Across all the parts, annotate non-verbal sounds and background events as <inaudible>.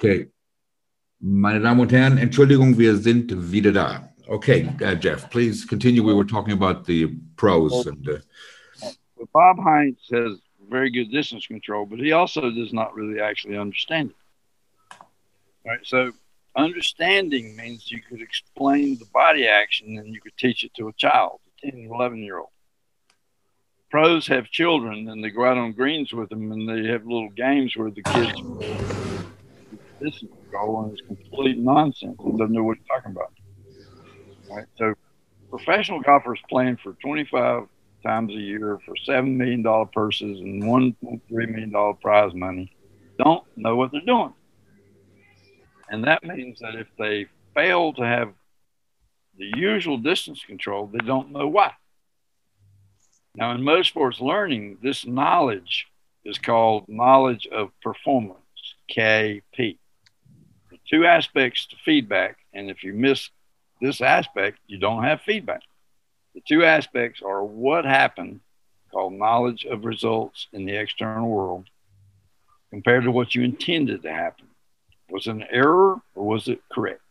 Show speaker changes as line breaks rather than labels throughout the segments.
Okay. Meine Damen und Herren, Entschuldigung, wir sind wieder da. Okay, uh, Jeff, please continue. We were talking about the pros and. Uh,
Bob Heinz has very good distance control, but he also does not really actually understand it. All right, so understanding means you could explain the body action and you could teach it to a child, a 10, 11 year old. Pros have children and they go out on greens with them and they have little games where the kids distance control and it's complete nonsense. He doesn't know what he's talking about. Right. So professional golfers playing for 25 times a year for $7 million purses and $1.3 million prize money don't know what they're doing. And that means that if they fail to have the usual distance control, they don't know why. Now, in most sports learning, this knowledge is called knowledge of performance, KP. Two aspects to feedback. And if you miss this aspect, you don't have feedback. The two aspects are what happened, called knowledge of results in the external world, compared to what you intended to happen. Was it an error or was it correct?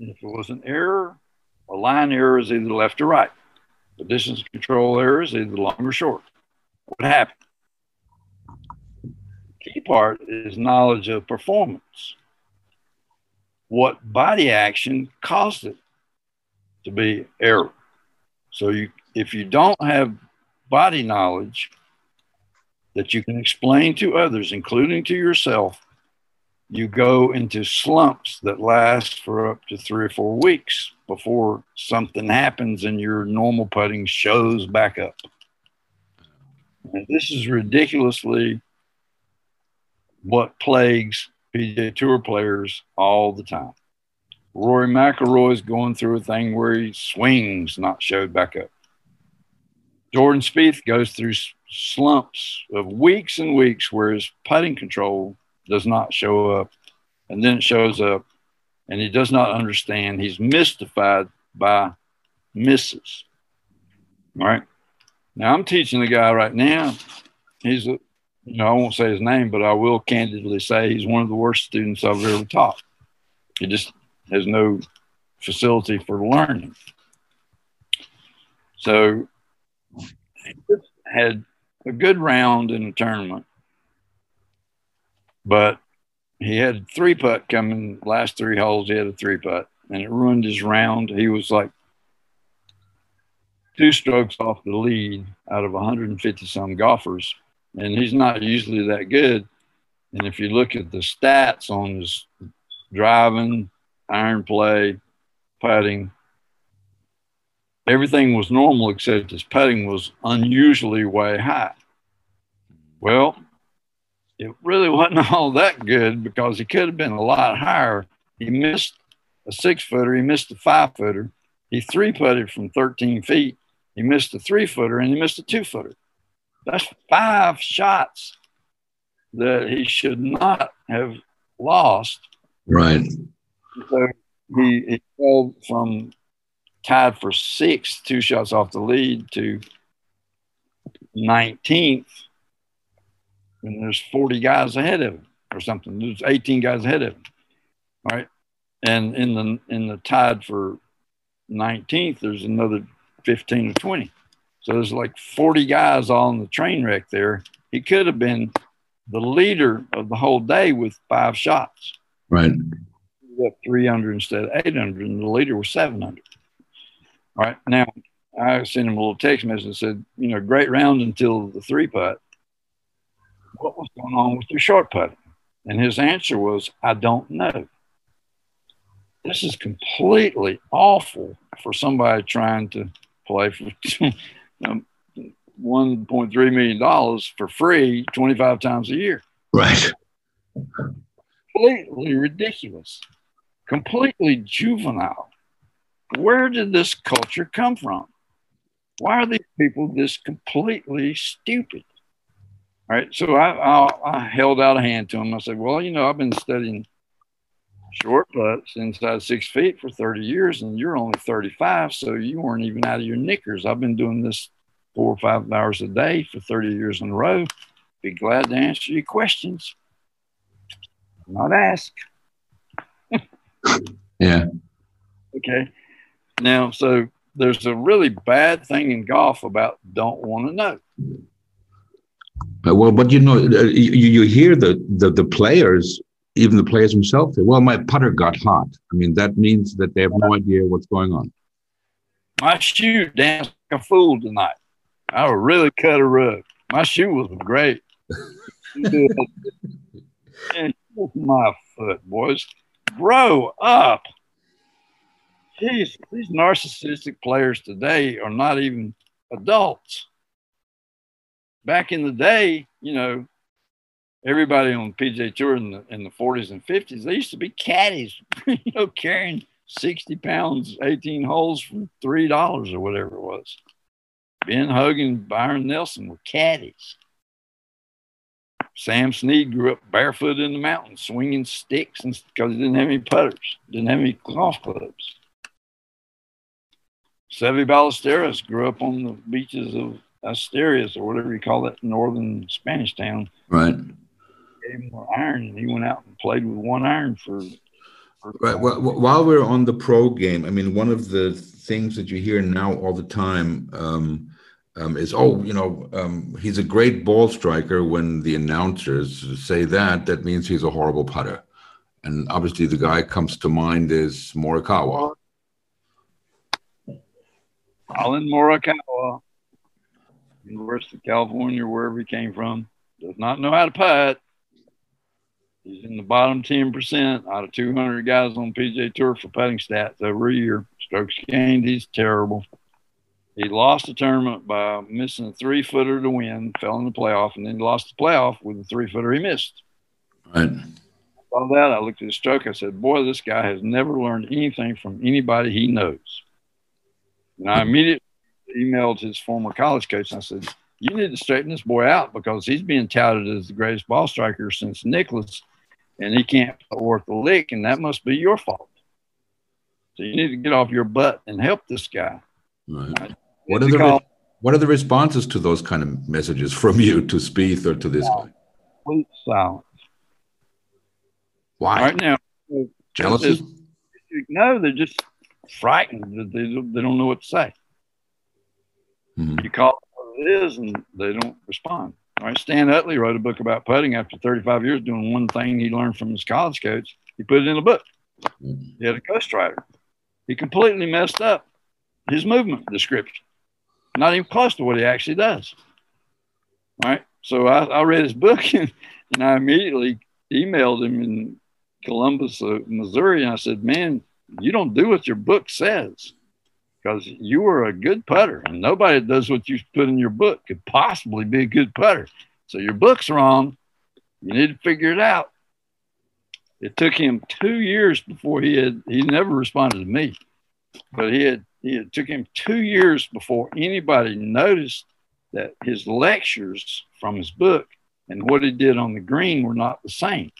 And if it was an error, a line error is either left or right. The distance control error is either long or short. What happened? Key part is knowledge of performance. What body action caused it to be error? So you, if you don't have body knowledge that you can explain to others, including to yourself, you go into slumps that last for up to three or four weeks before something happens and your normal putting shows back up. And this is ridiculously what plagues PGA Tour players all the time. Rory is going through a thing where he swings not showed back up. Jordan Spieth goes through slumps of weeks and weeks where his putting control does not show up, and then it shows up, and he does not understand. He's mystified by misses. All right. Now I'm teaching the guy right now. He's a, you know, I won't say his name, but I will candidly say he's one of the worst students I've ever taught. He just has no facility for learning. So he had a good round in the tournament but he had three putt coming last three holes. He had a three putt, and it ruined his round. He was like two strokes off the lead out of 150 some golfers, and he's not usually that good. And if you look at the stats on his driving, iron play, putting, everything was normal except his putting was unusually way high. Well, it really wasn't <laughs> all that good because he could have been a lot higher. He missed a six footer, he missed a five footer, he three putted from 13 feet, he missed a three footer, and he missed a two footer. That's five shots that he should not have lost.
Right.
So he, he fell from tied for sixth, two shots off the lead, to 19th and there's 40 guys ahead of him or something. There's 18 guys ahead of him. All right. And in the in the tied for 19th, there's another 15 or 20. So there's like 40 guys on the train wreck there. He could have been the leader of the whole day with five shots.
Right.
He 300 instead of 800, and the leader was 700. All right. Now, I sent him a little text message and said, you know, great round until the three putt what was going on with your short putt? And his answer was, I don't know. This is completely awful for somebody trying to play for <laughs> Um, $1.3 million for free 25 times a year.
Right.
Completely ridiculous, completely juvenile. Where did this culture come from? Why are these people this completely stupid? All right. So I, I, I, held out a hand to him. I said, Well, you know, I've been studying short putts inside six feet for 30 years, and you're only 35. So you weren't even out of your knickers. I've been doing this four or five hours a day for 30 years in a row. Be glad to answer your questions. not ask. <laughs>
yeah.
Okay. Now, so there's a really bad thing in golf about don't want to know.
Well, but you know, uh, you, you hear the, the, the players, even the players themselves say, well, my putter got hot. I mean, that means that they have no idea what's going on.
My shoe danced like a fool tonight. I really cut a rug. My shoe was great. <laughs> my foot, boys. Grow up. Jeez, these narcissistic players today are not even adults. Back in the day, you know, everybody on PGA Tour in the, in the 40s and 50s, they used to be caddies, <laughs> you know, carrying 60 pounds, 18 holes for $3 or whatever it was. Ben Hogan, Byron Nelson were caddies. Sam Snead grew up barefoot in the mountains, swinging sticks because he didn't have any putters, didn't have any golf clubs. Seve Ballesteros grew up on the beaches of Asturias or whatever you call that northern Spanish town.
Right.
Gave him more iron, and he went out and played with one iron for.
for right. Well, while we're on the pro game, I mean, one of the things that you hear now all the time um, um, is, oh, you know, um, he's a great ball striker. When the announcers say that, that means he's a horrible putter. And obviously, the guy comes to mind is Morikawa.
Collin Morikawa, University of California, wherever he came from, does not know how to putt. He's in the bottom 10% out of 200 guys on PGA Tour for putting stats over a year. Strokes gained, he's terrible. He lost the tournament by missing a three footer to win, fell in the playoff, and then lost the playoff with a three footer he missed.
Right.
All that, I looked at his stroke. I said, Boy, this guy has never learned anything from anybody he knows. And I immediately emailed his former college coach and I said, You need to straighten this boy out because he's being touted as the greatest ball striker since Nicklaus, and he can't work the lick, and that must be your fault. So you need to get off your butt and help this guy.
Right. What are the re- what are the responses to those kind of messages from you to Spieth or to this guy?
Complete silence.
Why?
Right now,
jealousy.
No, they're just frightened. They, they don't know what to say. Mm-hmm. You call it what it is, and they don't respond. All right, Stan Utley wrote a book about putting after 35 years doing one thing he learned from his college coach. He put it in a book. He had a ghostwriter. He completely messed up his movement description, not even close to what he actually does. All right, so I, I read his book <laughs> and, and I immediately emailed him in Columbus, uh, Missouri, and I said, "Man, you don't do what your book says because you were a good putter and nobody that does what you put in your book could possibly be a good putter. So your book's wrong. You need to figure it out. It took him two years before he had, he never responded to me, but he had, it took him two years before anybody noticed that his lectures from his book and what he did on the green were not the same.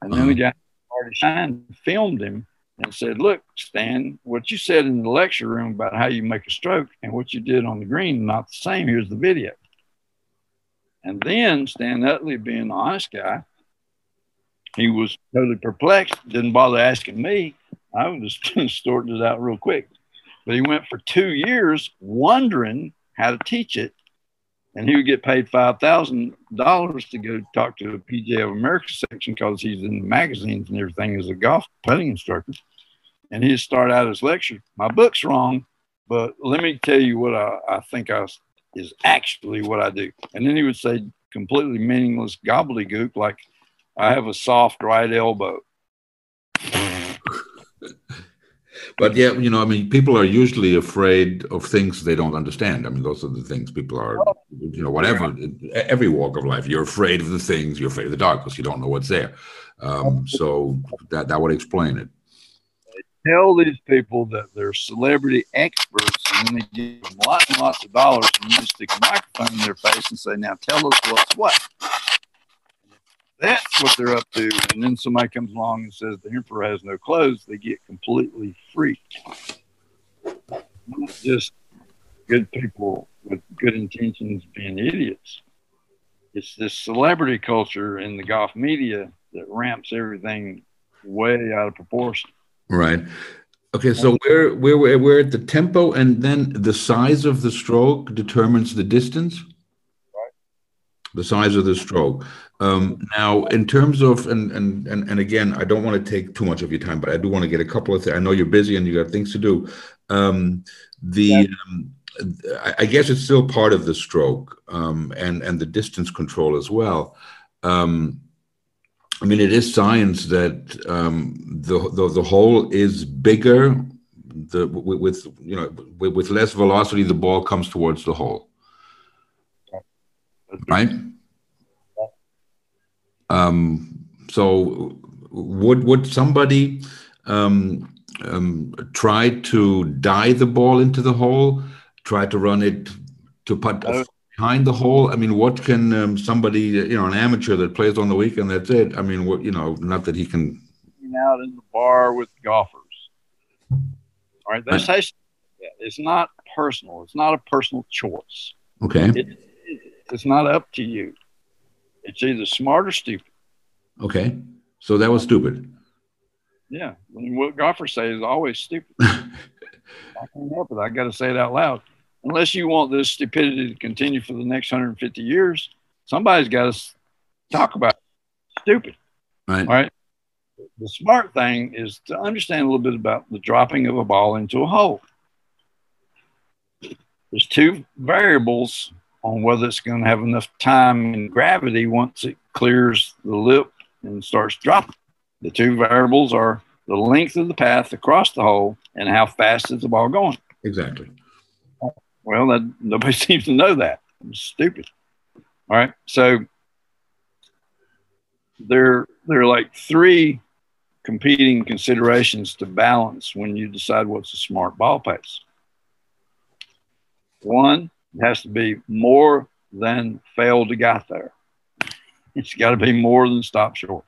And then the uh-huh. guy Marty Shine filmed him and said, Look, Stan, what you said in the lecture room about how you make a stroke and what you did on the green, not the same. Here's the video. And then Stan Utley, being the honest guy, he was totally perplexed, didn't bother asking me. I was just <laughs> sorting it out real quick. But he went for two years wondering how to teach it and he would get paid five thousand dollars to go talk to the PGA of America section because he's in the magazines and everything as a golf putting instructor. And he'd start out his lecture. My book's wrong, but let me tell you what I, I think I, is actually what I do. And then he would say completely meaningless gobbledygook like, "I have a soft right elbow."
But yeah, you know, I mean, people are usually afraid of things they don't understand. I mean, those are the things people are, you know, whatever, every walk of life, you're afraid of the things, you're afraid of the dark because you don't know what's there. Um, so that, that would explain it.
Tell these people that they're celebrity experts and then they give them lots and lots of dollars and you just stick a microphone in their face and say, now tell us what's what that's what they're up to. And then somebody comes along and says the emperor has no clothes, they get completely freaked. Not just good people with good intentions being idiots. It's this celebrity culture in the golf media that ramps everything way out of proportion.
Right. Okay, so we're we're we're at the tempo, and then the size of the stroke determines the distance.
Right.
The size of the stroke. Um, now, in terms of and, and and and again, I don't want to take too much of your time, but I do want to get a couple of things. I know you're busy and you got things to do. Um, the yeah. um, I guess it's still part of the stroke um, and and the distance control as well. Um, I mean, it is science that um, the, the, the hole is bigger. The with, with you know with, with, less velocity, the ball comes towards the hole. Right. Um, so would would somebody um, um, try to dive the ball into the hole? Try to run it to put behind the hole? I mean, what can um, somebody, you know, an amateur that plays on the weekend, that's it. I mean, what, you know, not that he can.
Out in the bar with golfers. All right. That's right. It's not personal. It's not a personal choice.
Okay.
It, it's not up to you. It's either smart or stupid.
Okay. So that was stupid.
Yeah. What golfers say is always stupid. <laughs> I can't help it. I got to say it out loud unless you want this stupidity to continue for the next 150 years, somebody's got to talk about it. stupid.
Right.
Right. The smart thing is to understand a little bit about the dropping of a ball into a hole. There's two variables on whether it's going to have enough time and gravity once it clears the lip and starts dropping. The two variables are the length of the path across the hole and how fast is the ball going.
Exactly.
Well, that, nobody <laughs> seems to know that. It's stupid. All right. So there, there are like three competing considerations to balance when you decide what's a smart ball pace. One, it has to be more than failed to get there. It's got to be more than stop short.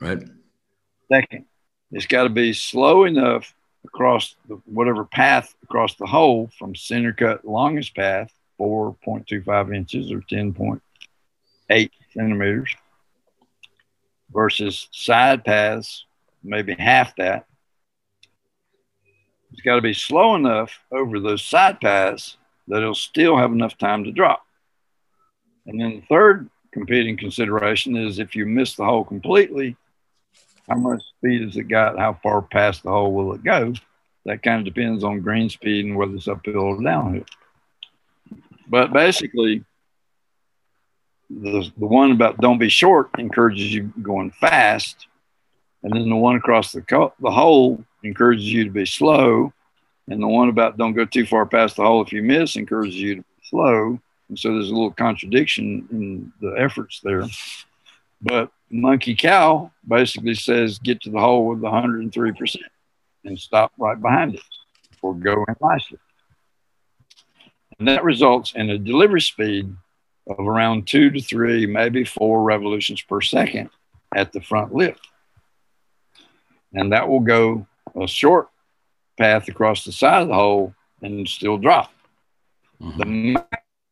Right.
Second, it's got to be slow enough across the, whatever path across the hole from center cut longest path, 4.25 inches or 10.8 centimeters, versus side paths, maybe half that. It's got to be slow enough over those side paths that it'll still have enough time to drop. And then the third competing consideration is if you miss the hole completely, how much speed has it got? How far past the hole will it go? That kind of depends on green speed and whether it's uphill or downhill. But basically, the, the one about don't be short encourages you going fast. And then the one across the, co- the hole encourages you to be slow. And the one about don't go too far past the hole if you miss encourages you to slow. And so there's a little contradiction in the efforts there. But Monkey Cow basically says get to the hole with 103% and stop right behind it or go in nicely. And that results in a delivery speed of around two to three, maybe four revolutions per second at the front lip. And that will go a short path across the side of the hole and still drop. Mm-hmm.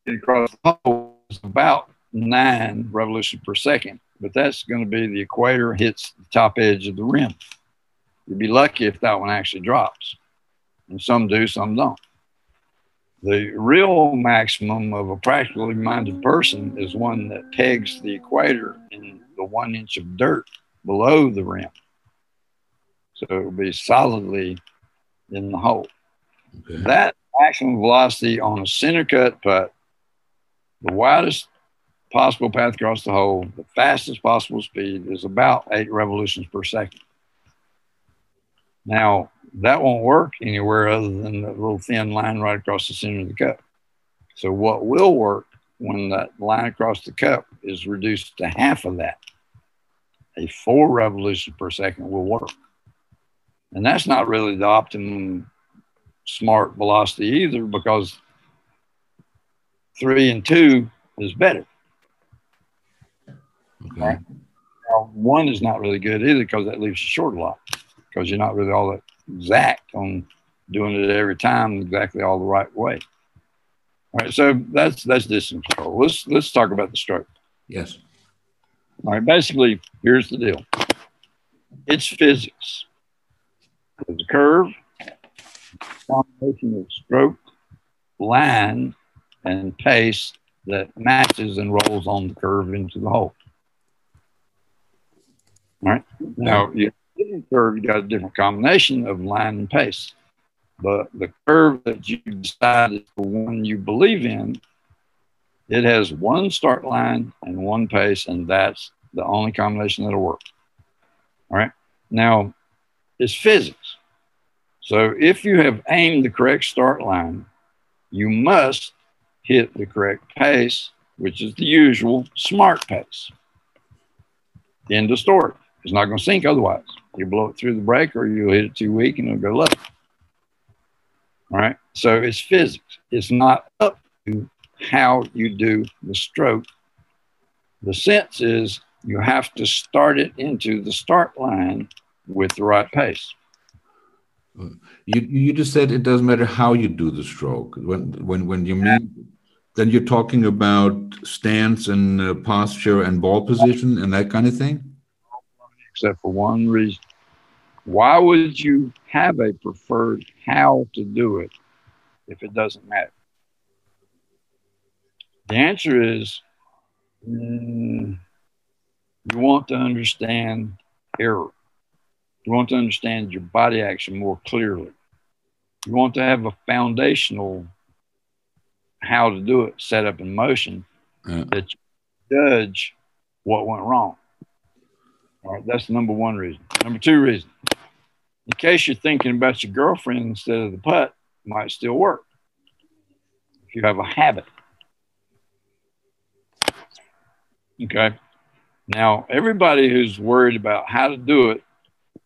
The across the hole is about nine revolutions per second but that's going to be the equator hits the top edge of the rim. You'd be lucky if that one actually drops. And some do, some don't. The real maximum of a practically minded person is one that pegs the equator in the one inch of dirt below the rim. So it will be solidly in the hole. Okay. That maximum velocity on a center cut putt, the widest possible path across the hole, the fastest possible speed is about eight revolutions per second. Now, that won't work anywhere other than the little thin line right across the center of the cup. So, what will work when that line across the cup is reduced to half of that? A four revolutions per second will work. And that's not really the optimum smart velocity either because three and two is better. Okay. Now, one is not really good either because that leaves you short a lot because you're not really all that exact on doing it every time exactly all the right way. All right, so that's that's distance control. Let's let's talk about the stroke.
Yes.
All right, basically, here's the deal it's physics. There's a curve, combination of stroke, line, and pace that matches and rolls on the curve into the hole. All right. Now, you curve, you got a different combination of line and pace. But the curve that you decide is the one you believe in, it has one start line and one pace, and that's the only combination that'll work. All right. Now, it's physics. So if you have aimed the correct start line, you must hit the correct pace, which is the usual smart pace. End of story. It's not going to sink otherwise. You blow it through the brake or you'll hit it too weak and it'll go left. All right. So it's physics. It's not up to how you do the stroke. The sense is you have to start it into the start line with the right pace.
You you just said it doesn't matter how you do the stroke. When when when you mean then you're talking about stance and uh, posture and ball position and that kind of thing.
Except for one reason. Why would you have a preferred how to do it if it doesn't matter? The answer is mm, you want to understand error. You want to understand your body action more clearly. You want to have a foundational how to do it set up in motion yeah. that you judge what went wrong. All right, that's the number one reason. Number two reason, in case you're thinking about your girlfriend instead of the putt, might still work if you have a habit. Okay. Now, everybody who's worried about how to do it,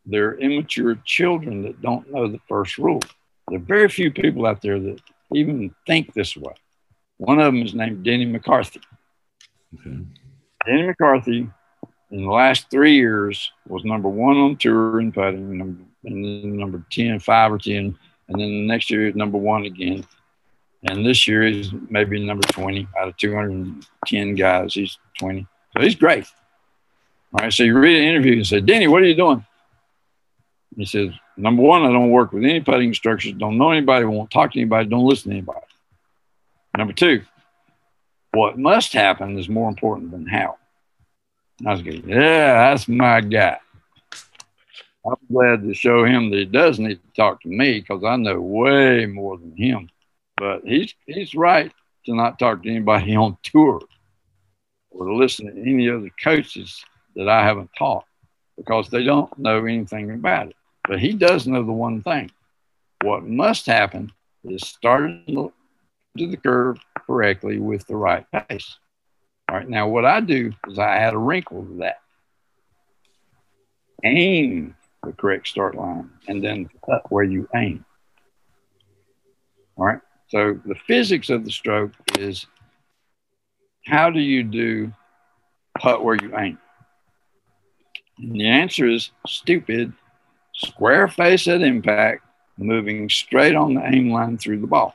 they're immature children that don't know the first rule. There are very few people out there that even think this way. One of them is named Denny McCarthy. Okay. Denny McCarthy, in the last three years, was number one on tour in putting, number, and then number 10, five or 10. And then the next year, is number one again. And this year, he's maybe number 20 out of 210 guys. He's 20. So he's great. All right. So you read an interview and say, Denny, what are you doing? He says, number one, I don't work with any putting instructors, don't know anybody, won't talk to anybody, don't listen to anybody. Number two, what must happen is more important than how. I was going, yeah, that's my guy. I'm glad to show him that he does need to talk to me because I know way more than him. But he's he's right to not talk to anybody <laughs> on tour or to listen to any other coaches that I haven't taught because they don't know anything about it. But he does know the one thing. What must happen is starting to the curve correctly with the right pace. All right. Now, what I do is I add a wrinkle to that. Aim the correct start line and then cut where you aim. All right. So the physics of the stroke is how do you do putt where you aim? And the answer is stupid, square face at impact, moving straight on the aim line through the ball.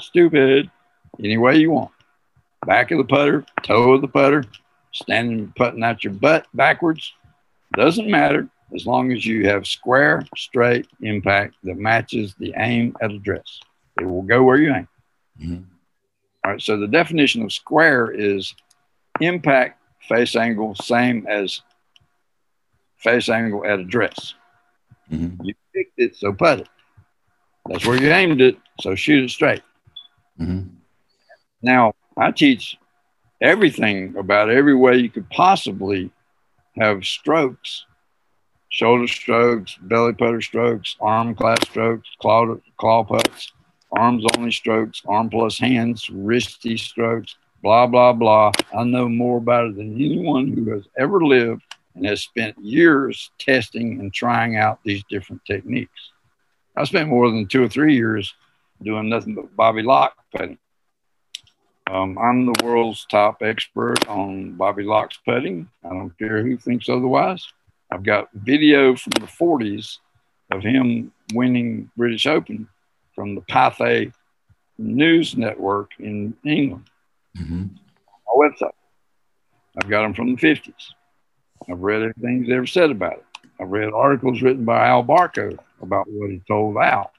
Stupid, any way you want. Back of the putter, toe of the putter, standing putting out your butt backwards. Doesn't matter as long as you have square, straight impact that matches the aim at address. It will go where you aim. Mm-hmm. All right. So the definition of square is impact face angle, same as face angle at address. Mm-hmm. You picked it, so put it. That's where you aimed it, so shoot it straight. Mm-hmm. Now, I teach everything about every way you could possibly have strokes shoulder strokes, belly putter strokes, arm clasp strokes, claw, claw putts, arms only strokes, arm plus hands, wristy strokes, blah, blah, blah. I know more about it than anyone who has ever lived and has spent years testing and trying out these different techniques. I spent more than two or three years doing nothing but Bobby Locke putting. Um, I'm the world's top expert on Bobby Locke's putting. I don't care who thinks otherwise. I've got video from the 40s of him winning British Open from the Pathé News Network in England. Mm-hmm. My website. I've got them from the 50s. I've read everything he's ever said about it. I've read articles written by Al Barkow about what he told Al.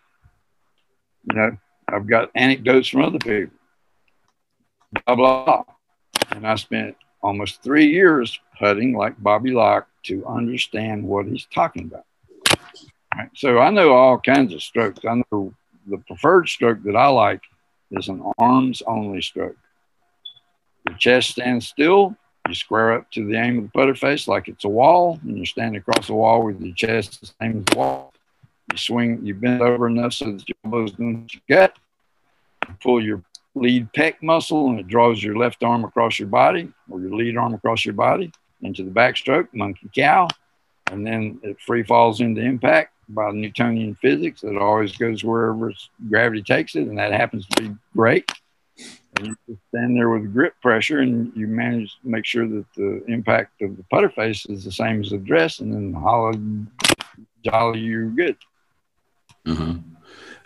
You know, I've got anecdotes from other people. Blah, blah, blah. And I spent almost three years putting like Bobby Locke to understand what he's talking about. Right. So I know all kinds of strokes. I know the preferred stroke that I like is an arms only stroke. The chest stands still. You square up to the aim of the putter face like it's a wall, and you're standing across the wall with your chest the same as the wall. You swing, you bend over enough so that your elbows don't your gut. You pull your lead pec muscle, and it draws your left arm across your body or your lead arm across your body into the backstroke, monkey cow, and then it free falls into impact by Newtonian physics. It always goes wherever gravity takes it, and that happens to be great. And you just stand there with grip pressure, and you manage to make sure that the impact of the putter face is the same as the dress, and then holla, jolly, you're good.
Uh-huh.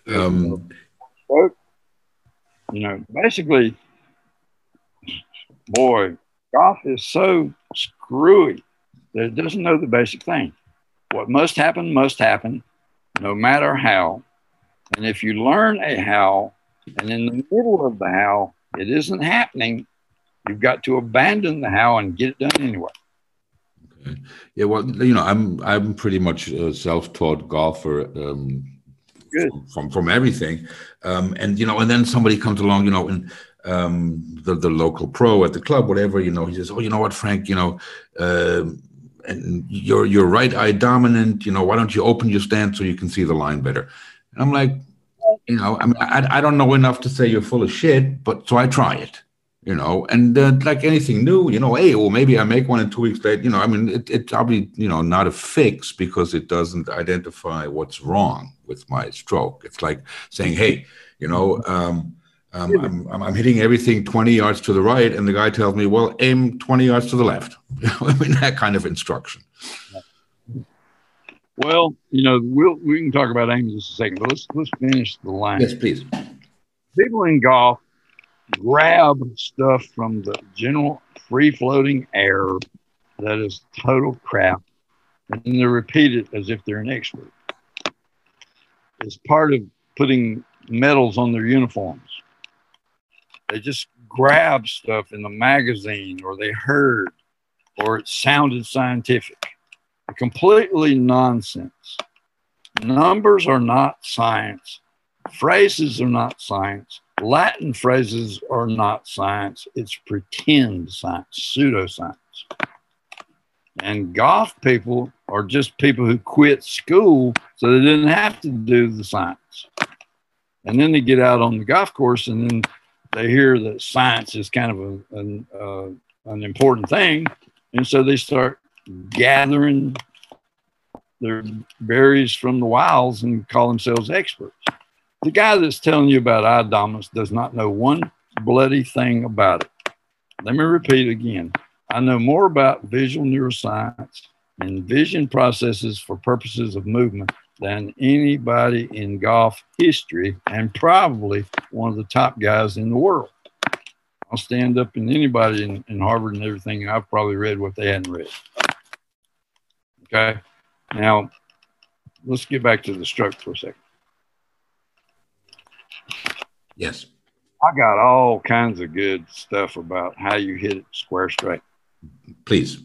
Um,
you know, basically, boy, golf is so screwy that it doesn't know the basic thing. What must happen, must happen, no matter how. And if you learn a how, and in the middle of the how, it isn't happening, you've got to abandon the how and get it done anyway.
Okay. Yeah, well, you know, I'm I'm pretty much a self-taught golfer. Um,
Good.
From from everything, um, and you know, and then somebody comes along, you know, and um, the the local pro at the club, whatever, you know, he says, "Oh, you know what, Frank, you know, uh, and you're you're right eye dominant. You know, why don't you open your stance so you can see the line better?" And I'm like, you know, I mean, I, I don't know enough to say you're full of shit, but so I try it. You know, and uh, like anything new, you know, hey, well, maybe I make one in two weeks later. You know, I mean, it, it's probably you know not a fix because it doesn't identify what's wrong with my stroke. It's like saying, hey, you know. Um, um, I'm, I'm, hitting everything 20 yards to the right, and the guy tells me, "Well, aim 20 yards to the left." <laughs> I mean, that kind of instruction.
Well, you know, we'll, we can talk about aim in just a second, but let's let's finish the line.
Yes, please.
People in golf grab stuff from the general free floating air that is total crap, and then they repeat it as if they're an expert. It's part of putting medals on their uniforms they just grabbed stuff in the magazine or they heard or it sounded scientific. Completely nonsense. Numbers are not science. Phrases are not science. Latin phrases are not science. It's pretend science, pseudoscience. And golf people are just people who quit school so they didn't have to do the science. And then they get out on the golf course and then they hear that science is kind of a, an, uh, an important thing, and so they start gathering their berries from the wilds and call themselves experts. The guy that's telling you about eye dominance does not know one bloody thing about it. Let me repeat again. I know more about visual neuroscience and vision processes for purposes of movement than anybody in golf history and probably one of the top guys in the world. I'll stand up in anybody in, in Harvard and everything. I've probably read what they hadn't read. Okay. Now, let's get back to the stroke for a second.
Yes.
I got all kinds of good stuff about how you hit it square straight.
Please.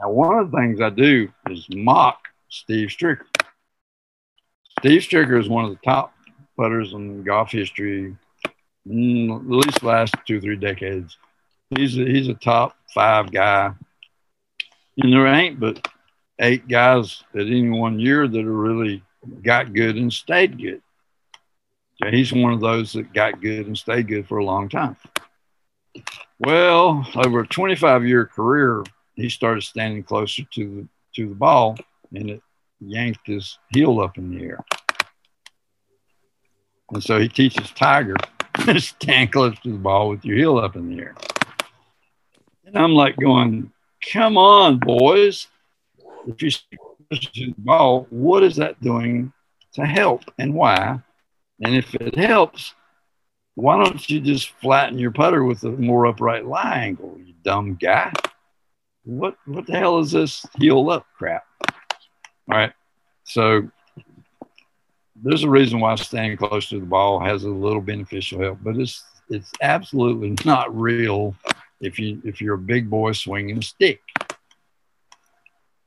Now, one of the things I do is mock Steve Stricker. Steve Stricker is one of the top putters in golf history, mm, at least last two, three decades. He's a, he's a top five guy. And there ain't but eight guys at any one year that are really got good and stayed good. So he's one of those that got good and stayed good for a long time. Well, over a 25 year career, he started standing closer to the to the ball, and it yanked his heel up in the air. And so he teaches Tiger <laughs> to stand close to the ball with your heel up in the air. And I'm like going, come on, boys. If you the ball, what is that doing to help and why? And if it helps, why don't you just flatten your putter with a more upright lie angle, you dumb guy? what what the hell is this heel up crap? All right. So there's a reason why standing close to the ball has a little beneficial help, but it's it's absolutely not real if you if you're a big boy swinging a stick.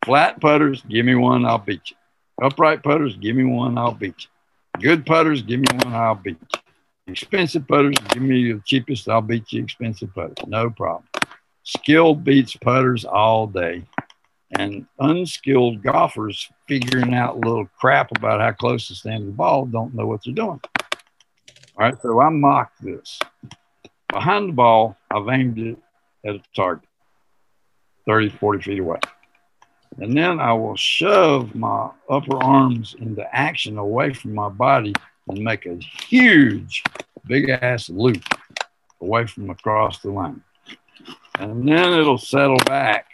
Flat putters, give me one, I'll beat you. Upright putters, give me one, I'll beat you. Good putters, give me one, I'll beat you. Expensive putters, give me the cheapest, I'll beat you. Expensive putters, no problem. Skilled beats putters all day. And unskilled golfers figuring out little crap about how close to stand the ball don't know what they're doing. All right, so I mocked this. Behind the ball, I've aimed it at a target 30, 40 feet away. And then I will shove my upper arms into action away from my body and make a huge, big ass loop away from across the line. And then it'll settle back.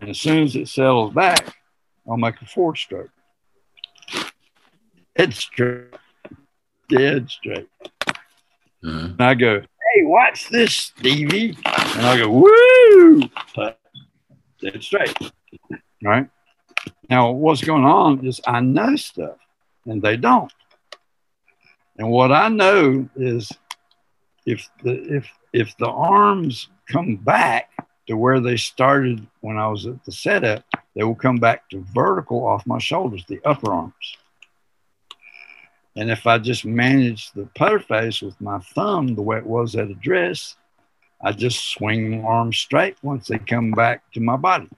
And as soon as it settles back, I'll make a four stroke. Dead straight. Dead straight. Uh-huh. And I go, hey, watch this, Stevie. And I go, woo! Dead straight. Right? Now, what's going on is I know stuff and they don't. And what I know is if the if if the arms come back to where they started when I was at the setup, they will come back to vertical off my shoulders, the upper arms. And if I just manage the putter face with my thumb the way it was at address, I just swing my arms straight once they come back to my body.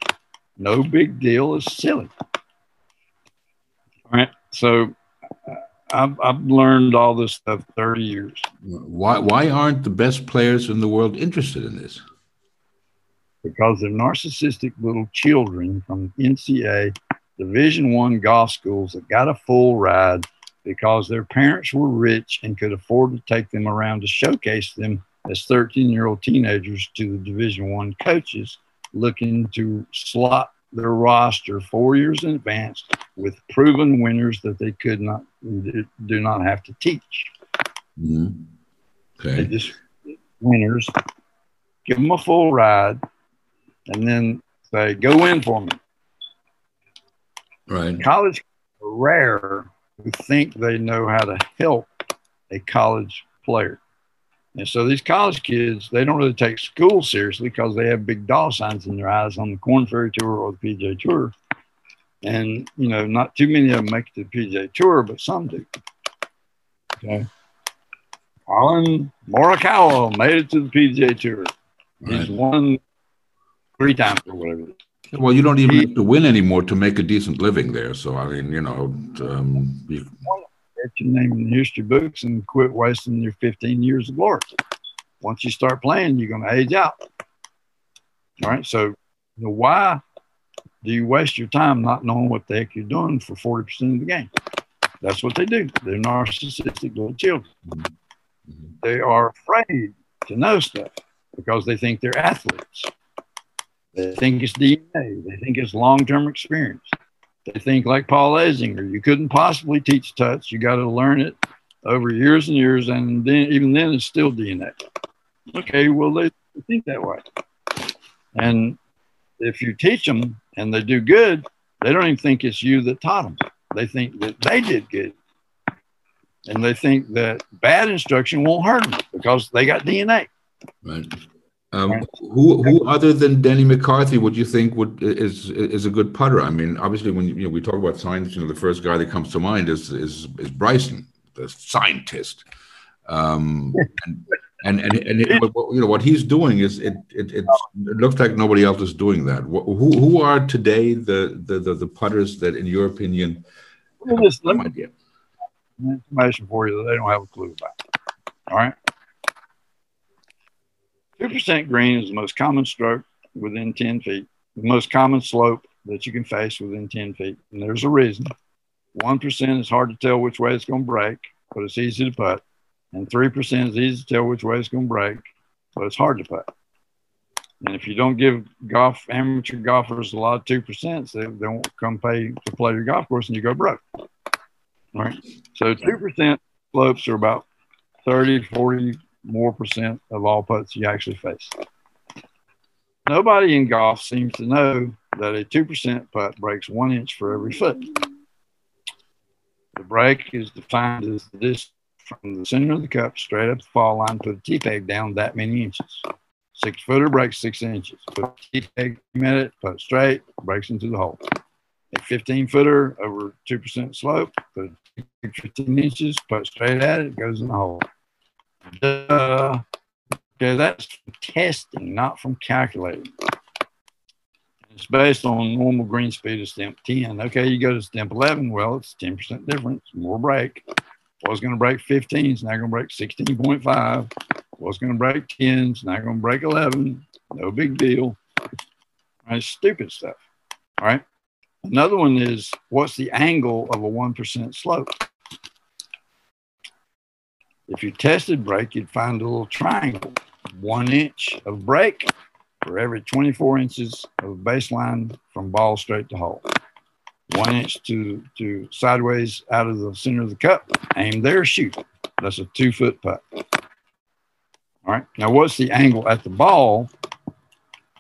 No big deal. It's silly. All right. So uh, I've, I've learned all this stuff 30 years.
Why, why aren't the best players in the world interested in this?
Because they're narcissistic little children from NCA Division One golf schools that got a full ride because their parents were rich and could afford to take them around to showcase them as 13 year old teenagers to the Division One coaches looking to slot their roster four years in advance with proven winners that they could not do not have to teach. Mm-hmm. Okay. They just winners, give them a full ride, and then say, "Go in for me."
Right.
College rare who think they know how to help a college player. And so these college kids, they don't really take school seriously because they have big dollar signs in their eyes on the Corn Ferry Tour or the PGA Tour. And, you know, not too many of them make it to the PGA Tour, but some do. Okay. Collin Morikawa made it to the PGA Tour. Right. He's won three times or whatever.
Well, you don't even he, have to win anymore to make a decent living there. So, I mean, you know, um, you,
your name in the history books and quit wasting your 15 years of glory. Once you start playing, you're going to age out. All right. So, why do you waste your time not knowing what the heck you're doing for 40% of the game? That's what they do. They're narcissistic little children. They are afraid to know stuff because they think they're athletes. They think it's DNA. They think it's long term experience. They think like Paul Azinger, you couldn't possibly teach touch. You got to learn it over years and years, and then even then it's still DNA. Okay, well they think that way, and if you teach them and they do good, they don't even think it's you that taught them. They think that they did good, and they think that bad instruction won't hurt them because they got DNA.
Right. Um, who, who other than Denny McCarthy would you think would is is a good putter? I mean, obviously, when you know we talk about science, you know, the first guy that comes to mind is is, is Bryson, the scientist. Um, and, and and, and it, you know what he's doing is it, it it looks like nobody else is doing that. Who who are today the the the, the putters that, in your opinion,
have some idea? Information for you that they don't have a clue about. All right. 2% green is the most common stroke within 10 feet, the most common slope that you can face within 10 feet. And there's a reason. 1% is hard to tell which way it's going to break, but it's easy to putt. And 3% is easy to tell which way it's going to break, but it's hard to putt. And if you don't give golf amateur golfers a lot of 2%, they, they won't come pay to play your golf course and you go broke. All right. So 2% slopes are about 30, 40, more percent of all putts you actually face. nobody in golf seems to know that a 2% putt breaks one inch for every foot. The break is defined as this from the center of the cup straight up the fall line, put a T peg down that many inches. Six footer breaks six inches. Put a T peg it, put straight, breaks into the hole. A 15 footer over 2% slope, put 15 inches, put straight at it, goes in the hole. Duh. Okay, that's testing, not from calculating. It's based on normal green speed of stimp 10. Okay, you go to stimp 11, well, it's 10% difference, more break. Was going to break 15, it's now going to break 16.5. Was going to break 10, it's now going to break 11. No big deal. Right, stupid stuff. All right. Another one is what's the angle of a 1% slope? If you tested break, you'd find a little triangle, one inch of break for every 24 inches of baseline from ball straight to hole. One inch to, to sideways out of the center of the cup, aim there, shoot. That's a two foot putt. All right. Now, what's the angle at the ball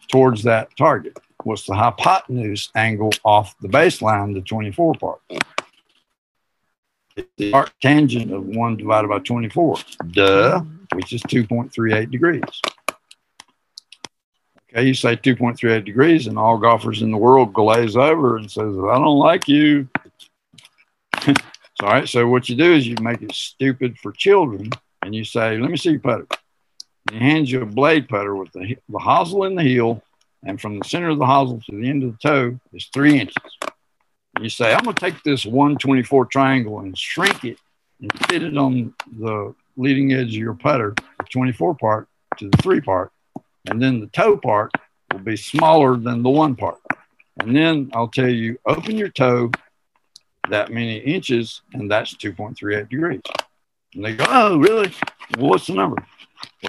towards that target? What's the hypotenuse angle off the baseline, the 24 part? The arc tangent of 1 divided by 24. Duh, which is 2.38 degrees. Okay, you say 2.38 degrees, and all golfers in the world glaze over and says, I don't like you. <laughs> all right, so what you do is you make it stupid for children, and you say, let me see your putter. And he hands you a blade putter with the, the hosel in the heel, and from the center of the hosel to the end of the toe is three inches you say, I'm going to take this 124 triangle and shrink it and fit it on the leading edge of your putter, the 24 part to the three part. And then the toe part will be smaller than the one part. And then I'll tell you, open your toe that many inches, and that's 2.38 degrees. And they go, Oh, really? Well, what's the number?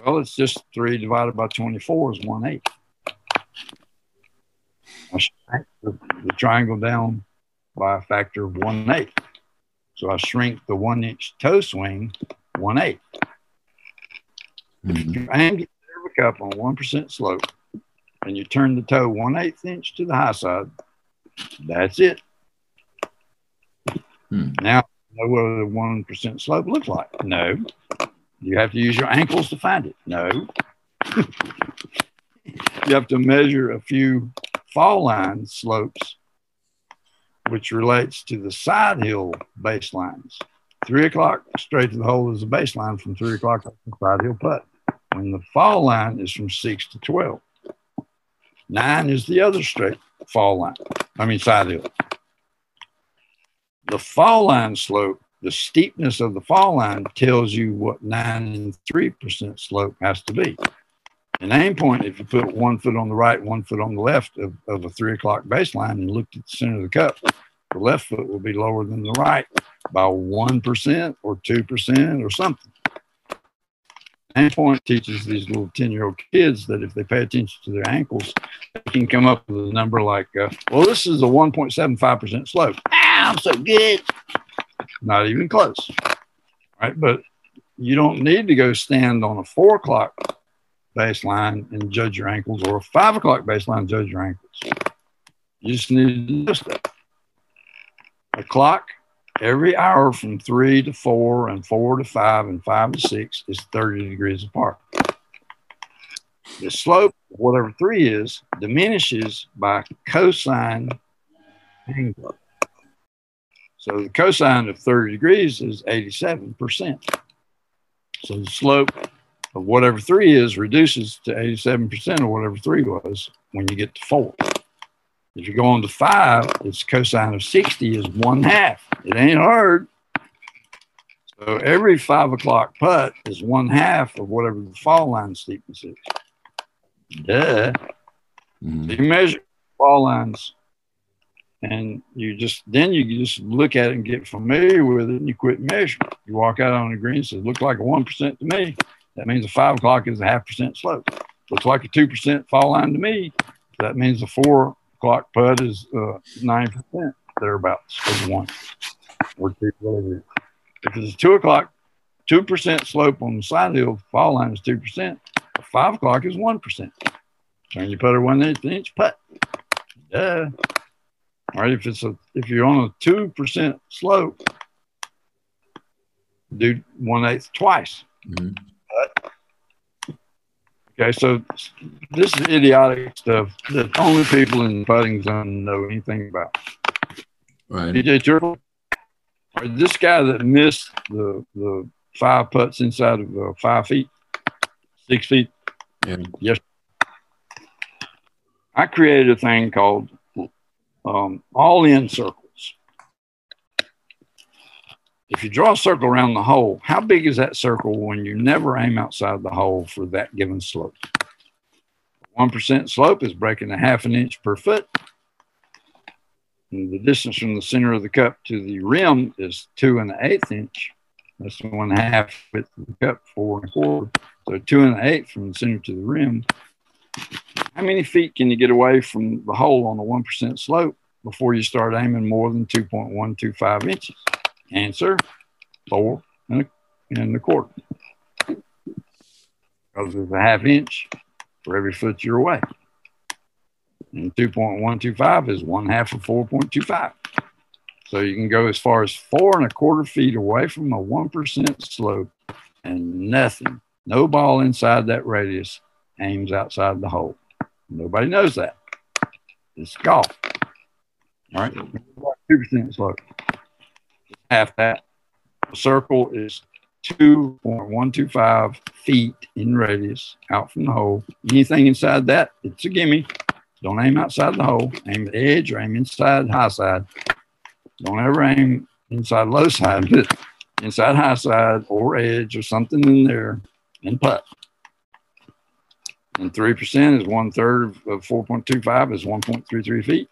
Well, it's just three divided by 24 is one eighth. I shrink the, the triangle down by a factor of one eighth. So I shrink the one inch toe swing one eighth. Mm-hmm. You aim the cup on one percent slope, and you turn the toe one eighth inch to the high side. That's it. Hmm. Now, know what the one percent slope looks like? No. You have to use your ankles to find it. No. <laughs> you have to measure a few fall line slopes which relates to the side hill baselines. Three o'clock straight to the hole is the baseline from three o'clock up the side hill putt. When the fall line is from six to 12. Nine is the other straight fall line, I mean, side hill. The fall line slope, the steepness of the fall line tells you what nine and 3% slope has to be. An aim point, if you put one foot on the right, one foot on the left of, of a three o'clock baseline and looked at the center of the cup, the left foot will be lower than the right by 1% or 2% or something. AimPoint teaches these little 10 year old kids that if they pay attention to their ankles, they can come up with a number like, uh, well, this is a 1.75% slope. Ah, I'm so good. Not even close. Right. But you don't need to go stand on a four o'clock baseline and judge your ankles or a five o'clock baseline judge your ankles. You just need to know stuff. A clock every hour from three to four and four to five and five to six is 30 degrees apart. The slope, whatever three is, diminishes by cosine angle. So the cosine of 30 degrees is 87%. So the slope of whatever three is reduces to 87% of whatever three was when you get to four. If you go on to five, its cosine of 60 is one half. It ain't hard. So every five o'clock putt is one half of whatever the fall line steepness is. Duh. Mm-hmm. You measure fall lines and you just then you just look at it and get familiar with it and you quit measuring. You walk out on the green and says, look like a one percent to me. That means a five o'clock is a half percent slope. Looks like a two percent fall line to me. That means a four o'clock putt is uh, nine uh, percent thereabouts of one or two, whatever it's two o'clock, two percent slope on the side hill, fall line is two percent. Five o'clock is one percent. Turn your putter one eighth inch putt. Yeah. All right. If it's a if you're on a two percent slope, do one eighth twice. Mm-hmm. Okay, so this is idiotic stuff that only people in the putting zone know anything about.
Right.
DJ Turtle, or this guy that missed the the five putts inside of uh, five feet, six feet.
Yeah.
Yes. I created a thing called um, all in circles. If you draw a circle around the hole, how big is that circle when you never aim outside the hole for that given slope? 1% slope is breaking a half an inch per foot. And the distance from the center of the cup to the rim is two and an eighth inch. That's one half width of the cup, four and quarter. So two and an eighth from the center to the rim. How many feet can you get away from the hole on a 1% slope before you start aiming more than 2.125 inches? Answer four and a, and a quarter. Because there's a half inch for every foot you're away. And 2.125 is one half of 4.25. So you can go as far as four and a quarter feet away from a 1% slope and nothing, no ball inside that radius aims outside the hole. Nobody knows that. It's golf. All right. 2% slope half that. Circle is 2.125 feet in radius out from the hole. Anything inside that, it's a gimme. Don't aim outside the hole. Aim the edge or aim inside high side. Don't ever aim inside low side, but inside high side or edge or something in there and putt. And 3% is one third of 4.25 is 1.33 feet.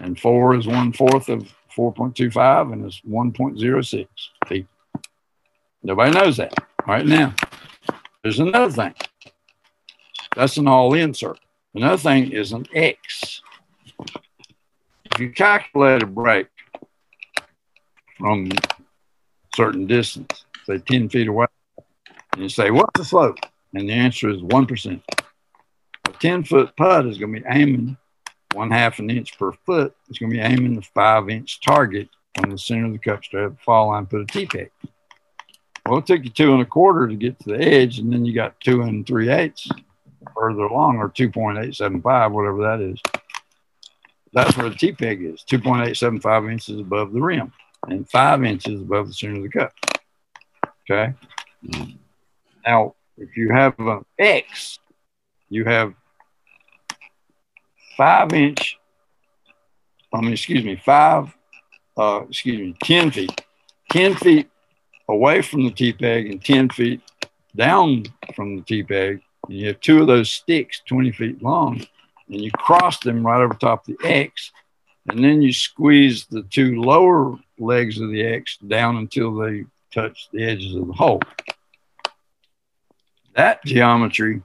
And four is one fourth of 4.25 and it's 1.06 feet. Nobody knows that. Right, now, there's another thing. That's an all in circle. Another thing is an X. If you calculate a break from a certain distance, say 10 feet away, and you say, What's the slope? And the answer is 1%. A 10 foot putt is going to be aiming one half an inch per foot, it's going to be aiming the five inch target on the center of the cup strap, fall line, put a T peg. Well, it took you two and a quarter to get to the edge, and then you got two and three eighths further along, or 2.875, whatever that is. That's where the T peg is 2.875 inches above the rim and five inches above the center of the cup. Okay. Mm. Now, if you have an X, you have five inch, I mean, excuse me, five, uh, excuse me, 10 feet, 10 feet away from the T peg and 10 feet down from the T peg. And you have two of those sticks 20 feet long, and you cross them right over top of the X. And then you squeeze the two lower legs of the X down until they touch the edges of the hole. That geometry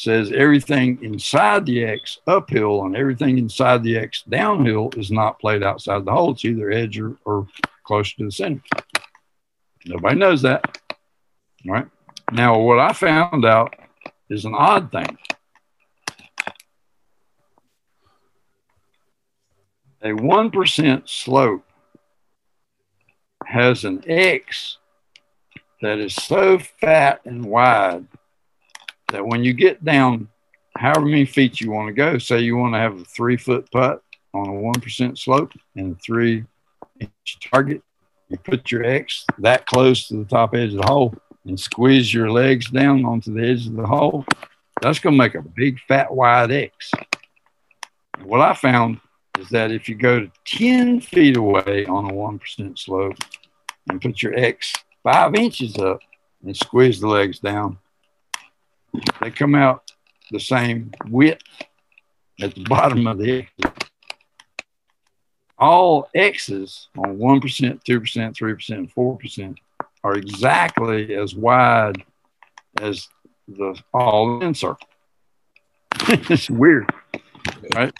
says everything inside the X uphill and everything inside the X downhill is not played outside the hole. It's either edge or, or closer to the center. Nobody knows that. All right. Now, what I found out is an odd thing. A 1% slope has an X that is so fat and wide that when you get down however many feet you want to go, say you want to have a three foot putt on a 1% slope and three inch target, you put your X that close to the top edge of the hole and squeeze your legs down onto the edge of the hole. That's going to make a big, fat, wide X. What I found is that if you go to 10 feet away on a 1% slope and put your X five inches up and squeeze the legs down, they come out the same width at the bottom of the X. All X's on 1%, 2%, 3%, 4% are exactly as wide as the all in circle. <laughs> it's weird, right?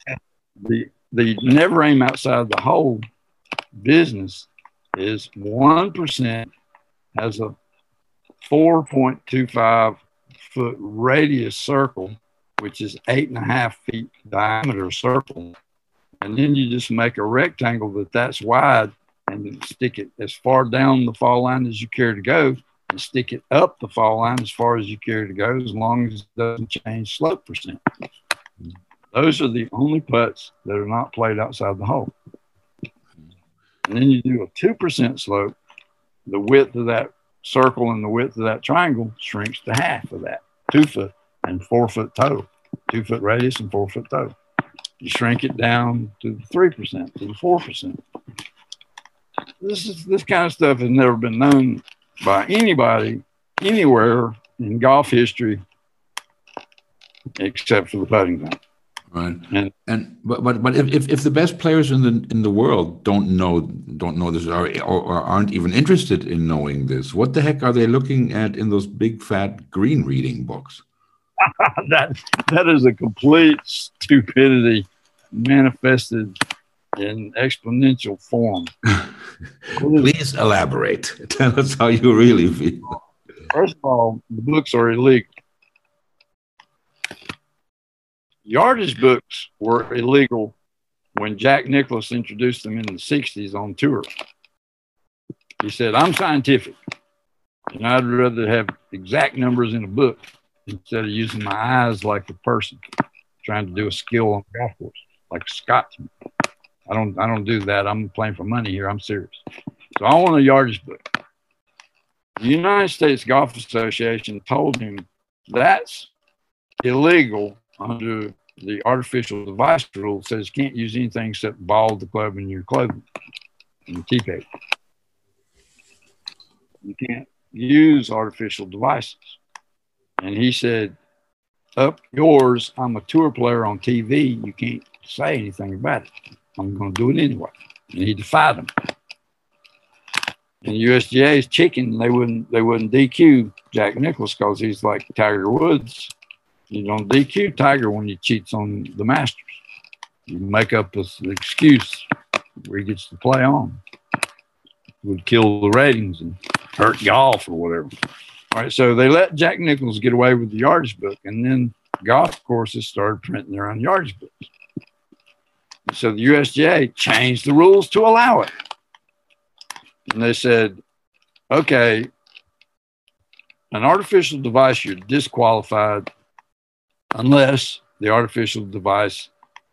The, the never aim outside the hole business is 1% has a 4.25 foot radius circle which is eight and a half feet diameter circle. And then you just make a rectangle that that's wide and stick it as far down the fall line as you care to go and stick it up the fall line as far as you care to go, as long as it doesn't change slope percent. Those are the only putts that are not played outside the hole. And then you do a 2% slope, the width of that circle and the width of that triangle shrinks to half of that, two foot and four foot total, two foot radius and four foot total. You shrink it down to 3%, to the 4%. This is this kind of stuff has never been known by anybody anywhere in golf history except for the putting green.
Right. And, and but but but if, if the best players in the in the world don't know don't know this or, or, or aren't even interested in knowing this, what the heck are they looking at in those big fat green reading books? <laughs>
that that is a complete stupidity manifested in exponential form. <laughs>
Please elaborate. <laughs> Tell us how you really feel.
First of all, the books are illegal. Yardage books were illegal when Jack Nicklaus introduced them in the 60s on tour. He said, I'm scientific, and I'd rather have exact numbers in a book instead of using my eyes like a person trying to do a skill on a golf course, like Scotsman. I don't I don't do that. I'm playing for money here. I'm serious. So I want a yardage book. The United States Golf Association told him that's illegal under the artificial device rule says you can't use anything except ball the club in your clothing and tee paper. You can't use artificial devices. And he said, Up yours, I'm a tour player on TV. You can't say anything about it. I'm going to do it anyway. And he defied them. And USGA's chicken, they wouldn't they wouldn't DQ Jack Nicklaus because he's like Tiger Woods. You don't DQ Tiger when he cheats on the Masters. You make up an excuse where he gets to play on. Would kill the ratings and hurt golf or whatever. All right, so they let Jack Nicklaus get away with the yardage book, and then golf courses started printing their own yardage books. So the USGA changed the rules to allow it. And they said, okay, an artificial device, you're disqualified unless the artificial device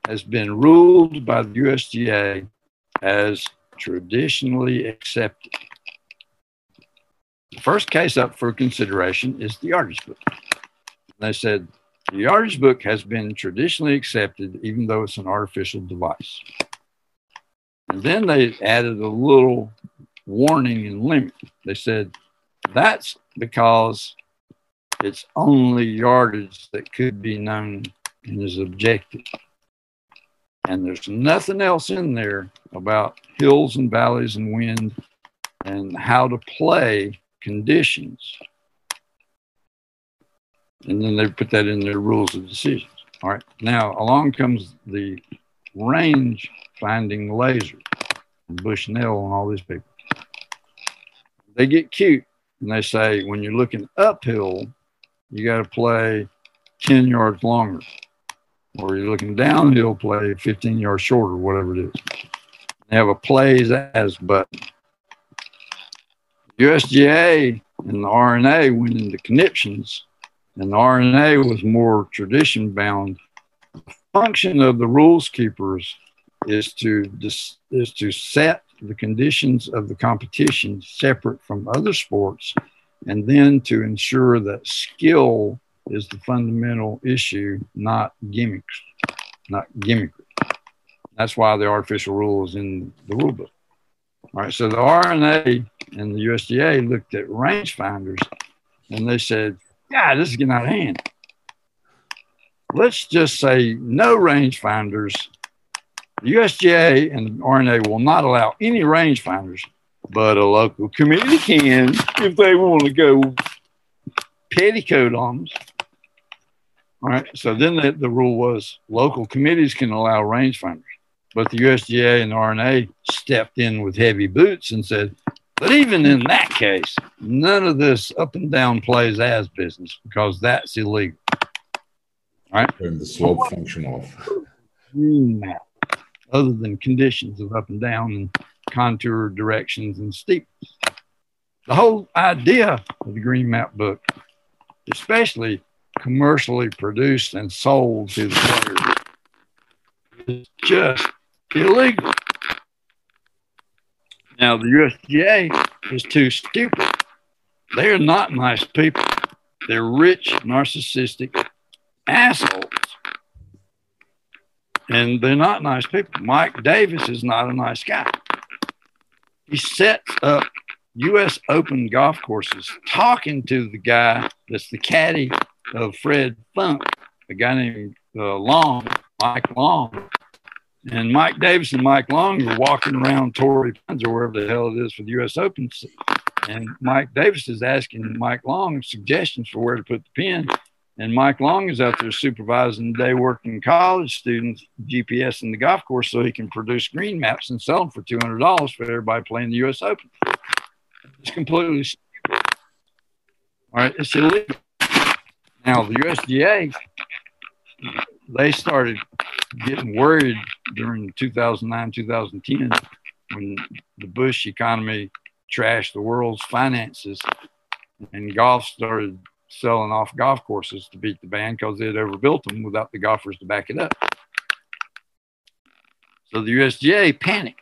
has been ruled by the USGA as traditionally accepted. The first case up for consideration is the yardage book. And they said the yardage book has been traditionally accepted, even though it's an artificial device. And then they added a little warning and limit. They said that's because it's only yardage that could be known and is objective. And there's nothing else in there about hills and valleys and wind and how to play conditions and then they put that in their rules of decisions. All right. Now along comes the range finding laser, Bushnell and all these people. They get cute and they say when you're looking uphill, you got to play 10 yards longer. Or you're looking downhill, play 15 yards shorter, whatever it is. They have a plays as button. USGA and the R&A went into conniptions and the R&A was more tradition bound. The function of the rules keepers is to is to set the conditions of the competition separate from other sports, and then to ensure that skill is the fundamental issue, not gimmicks, not gimmickry. That's why the artificial rule is in the rule book. All right, so the R&A the USGA looked at rangefinders and they said God, this is getting out of hand. Let's just say no rangefinders. The USGA and R&A will not allow any rangefinders, but a local committee can if they want to go petticoat on. All right. So then the, the rule was local committees can allow rangefinders, but the USGA and the R&A stepped in with heavy boots and said, but even in that case, none of this up and down plays as business because that's illegal. All right.
Turn the slope function off.
Hmm. Other than conditions of up and down and contour directions and steepness. The whole idea of the green map book, especially commercially produced and sold to the players, is just illegal. Now, the USGA is too stupid. They are not nice people. They're rich, narcissistic assholes. And they're not nice people. Mike Davis is not a nice guy. He sets up U.S. Open golf courses talking to the guy that's the caddy of Fred Funk, a guy named uh, Long, Mike Long. And Mike Davis and Mike Long were walking around Torrey Pines or wherever the hell it is for the U.S. Open. And Mike Davis is asking Mike Long suggestions for where to put the pin. And Mike Long is out there supervising day working college students, GPS in the golf course so he can produce green maps and sell them for $200 for everybody playing the US Open. It's completely stupid. All right, it's illegal. Now, the USGA, they started getting worried during 2009, 2010 when the Bush economy trashed the world's finances and golf started selling off golf courses to beat the ban because they had overbuilt them without the golfers to back it up. So the USGA panicked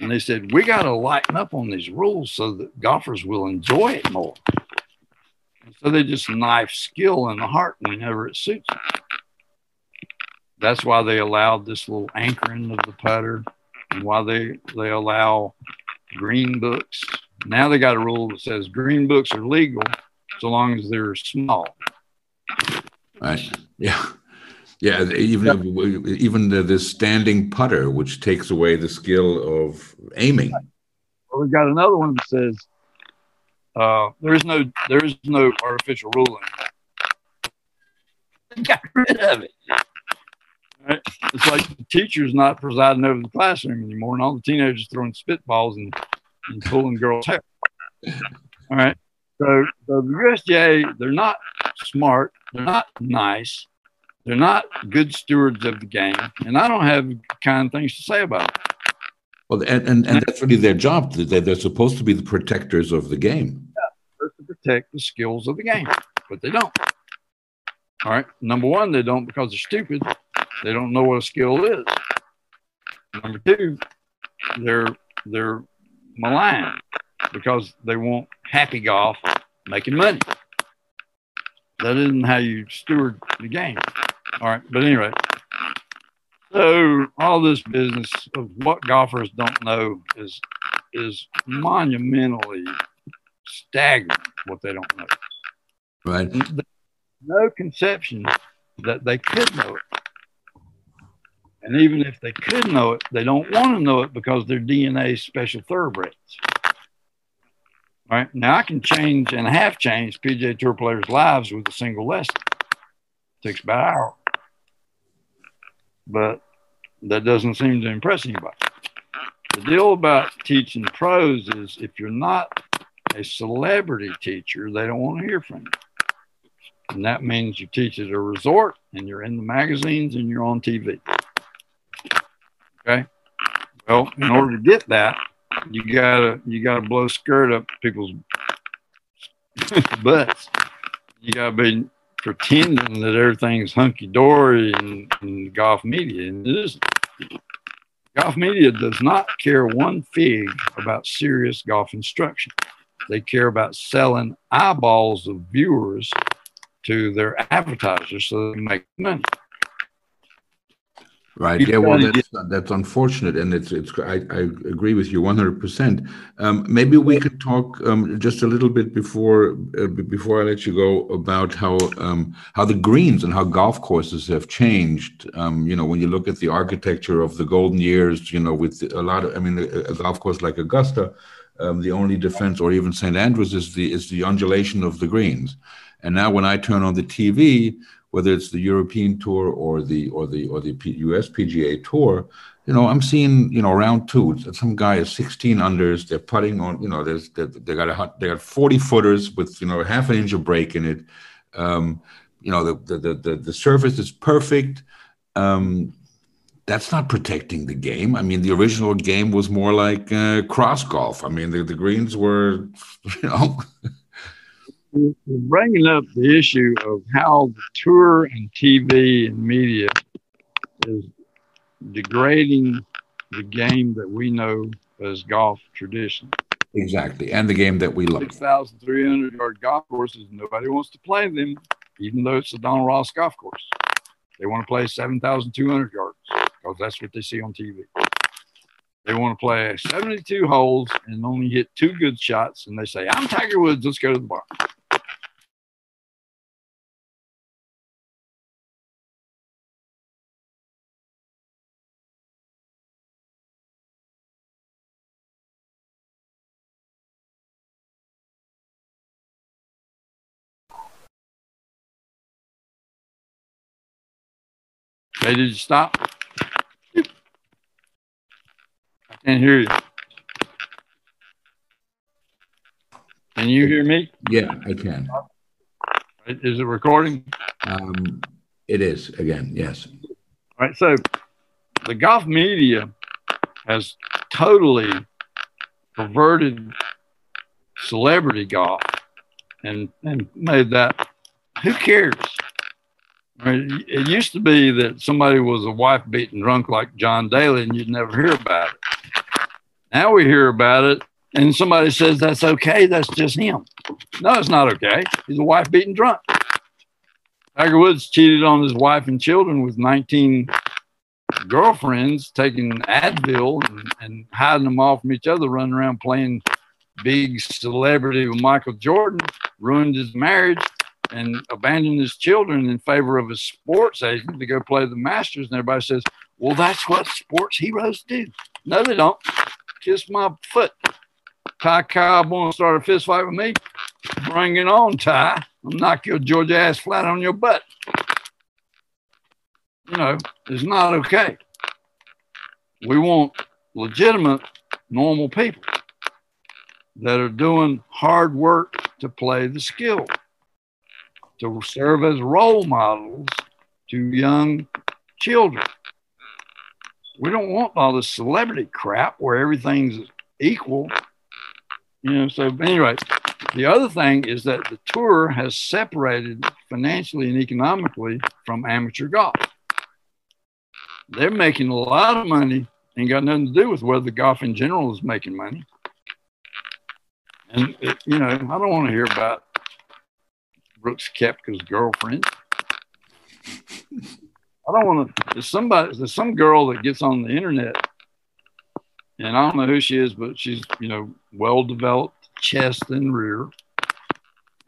and they said, We got to lighten up on these rules so that golfers will enjoy it more. And so they just knife skill in the heart whenever it suits them. That's why they allowed this little anchoring of the putter and why they, they allow green books. Now they got a rule that says green books are legal so long as they're small.
Right. Yeah. Yeah. Even even the, the standing putter, which takes away the skill of aiming.
Well, we've got another one that says uh, there is no there is no artificial ruling. Got rid of it. Right? It's like the teacher's not presiding over the classroom anymore, and all the teenagers throwing spitballs and, and pulling girls' hair. All right. So, the USGA, they're not smart, they're not nice, they're not good stewards of the game, and I don't have kind things to say about it.
Well, and, and, and that's really their job. They're, they're supposed to be the protectors of the game.
Yeah, they're to protect the skills of the game, but they don't. All right. Number one, they don't because they're stupid. They don't know what a skill is. Number two, they're they're maligned because they want happy golf making money. That isn't how you steward the game. All right. But anyway, so all this business of what golfers don't know is is monumentally staggering what they don't know.
Right.
No conception that they could know it. And even if they could know it, they don't want to know it because their DNA is special thoroughbreds. Now I can change and have changed PGA Tour players' lives with a single lesson. It takes about an hour. But that doesn't seem to impress anybody. The deal about teaching pros is if you're not a celebrity teacher, they don't want to hear from you. And that means you teach at a resort and you're in the magazines and you're on TV. Okay. Well, in order to get that, you gotta you gotta blow skirt up people's <laughs> butts. You gotta be pretending that everything's hunky dory in, in golf media, and it isn't. Golf media does not care one fig about serious golf instruction. They care about selling eyeballs of viewers to their advertisers so they make money.
Right. Yeah. Well, that's that's unfortunate, and it's it's. I, I agree with you one hundred percent. Um, maybe we could talk um, just a little bit before uh, before I let you go about how um, how the greens and how golf courses have changed. Um, you know, when you look at the architecture of the golden years, you know, with a lot of, I mean, a, a golf course like Augusta, um, the only defense, or even St Andrews, is the is the undulation of the greens. And now, when I turn on the TV, whether it's the European Tour or the or the or the US PGA Tour, you know, I'm seeing you know round two. Some guy is 16 unders. They're putting on. You know, there's they, they got a they got 40 footers with you know half an inch of break in it. Um, you know the the the, the surface is perfect. Um, that's not protecting the game. I mean, the original game was more like uh, cross golf. I mean, the, the greens were, <laughs> you know.
We're bringing up the issue of how the tour and TV and media is degrading the game that we know as golf tradition.
Exactly, and the game that we love.
6,300 yard golf courses, nobody wants to play them, even though it's a Donald Ross golf course. They want to play 7,200 yards because that's what they see on TV. They want to play 72 holes and only hit two good shots, and they say, I'm Tiger Woods, let's go to the bar. Hey, did you stop? I can't hear you. Can you hear me?
Yeah, I can.
Is it recording?
Um, it is again. Yes.
All right. So the golf media has totally perverted celebrity golf and and made that. Who cares? It used to be that somebody was a wife beaten drunk like John Daly and you'd never hear about it. Now we hear about it and somebody says that's okay. That's just him. No, it's not okay. He's a wife beaten drunk. Tiger Woods cheated on his wife and children with 19 girlfriends, taking Advil and, and hiding them off from each other, running around playing big celebrity with Michael Jordan, ruined his marriage and abandoned his children in favor of a sports agent to go play the Masters. And everybody says, well, that's what sports heroes do. No, they don't. Kiss my foot. Ty Cobb want to start a fist fight with me? Bring it on, Ty. I'll knock your Georgia ass flat on your butt. You know, it's not okay. We want legitimate, normal people that are doing hard work to play the skill to serve as role models to young children. We don't want all this celebrity crap where everything's equal. You know, so anyway, the other thing is that the tour has separated financially and economically from amateur golf. They're making a lot of money and got nothing to do with whether golf in general is making money. And, it, you know, I don't want to hear about Brooks Koepka's girlfriend. I don't want to. There's somebody. There's some girl that gets on the internet, and I don't know who she is, but she's you know well developed chest and rear,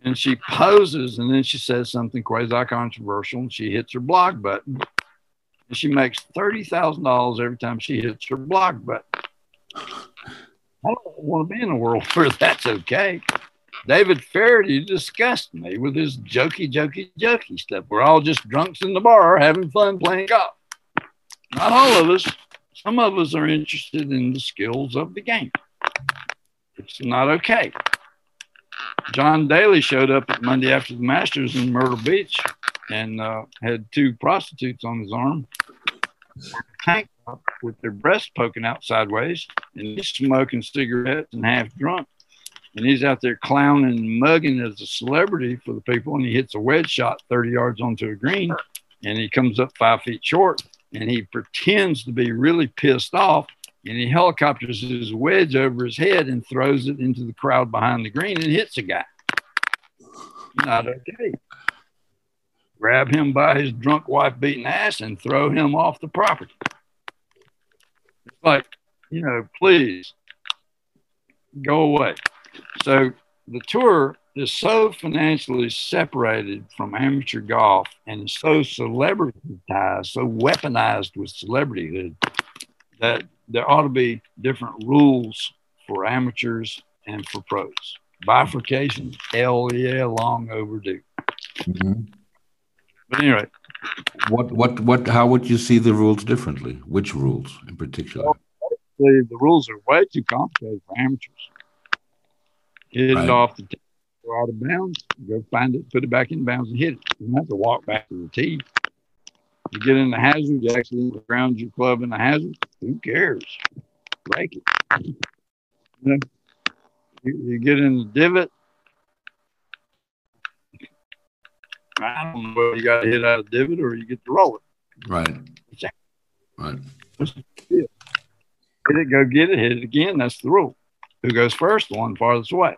and she poses, and then she says something quasi controversial, and she hits her blog button, and she makes thirty thousand dollars every time she hits her blog button. I don't want to be in a world <laughs> where that's okay. David Feherty disgusted me with his jokey, jokey, jokey stuff. We're all just drunks in the bar having fun playing golf. Not all of us. Some of us are interested in the skills of the game. It's not okay. John Daly showed up at Monday after the Masters in Myrtle Beach and uh, had two prostitutes on his arm, tank with their breasts poking out sideways, and he's smoking cigarettes and half drunk and he's out there clowning and mugging as a celebrity for the people and he hits a wedge shot 30 yards onto a green and he comes up five feet short and he pretends to be really pissed off and he helicopters his wedge over his head and throws it into the crowd behind the green and hits a guy. Not okay. Grab him by his drunk wife beating ass and throw him off the property. It's like, you know, please go away. So the tour is so financially separated from amateur golf and so celebritized, so weaponized with celebrityhood that there ought to be different rules for amateurs and for pros. Bifurcation, hell yeah, long overdue. Mm-hmm. But anyway,
what what what? How would you see the rules differently? Which rules in particular? Well,
the rules are way too complicated for amateurs. Get right. it off the go out of bounds, go find it, put it back in bounds and hit it. You don't have to walk back to the tee. You get in the hazard, you accidentally ground your club in the hazard. Who cares? Break it. You, know, you, you get in the divot. I don't know whether you got to hit out of divot or you get to roll it.
Right. Right.
Hit it, go get it, hit it again. That's the rule. Who goes first? The one farthest away.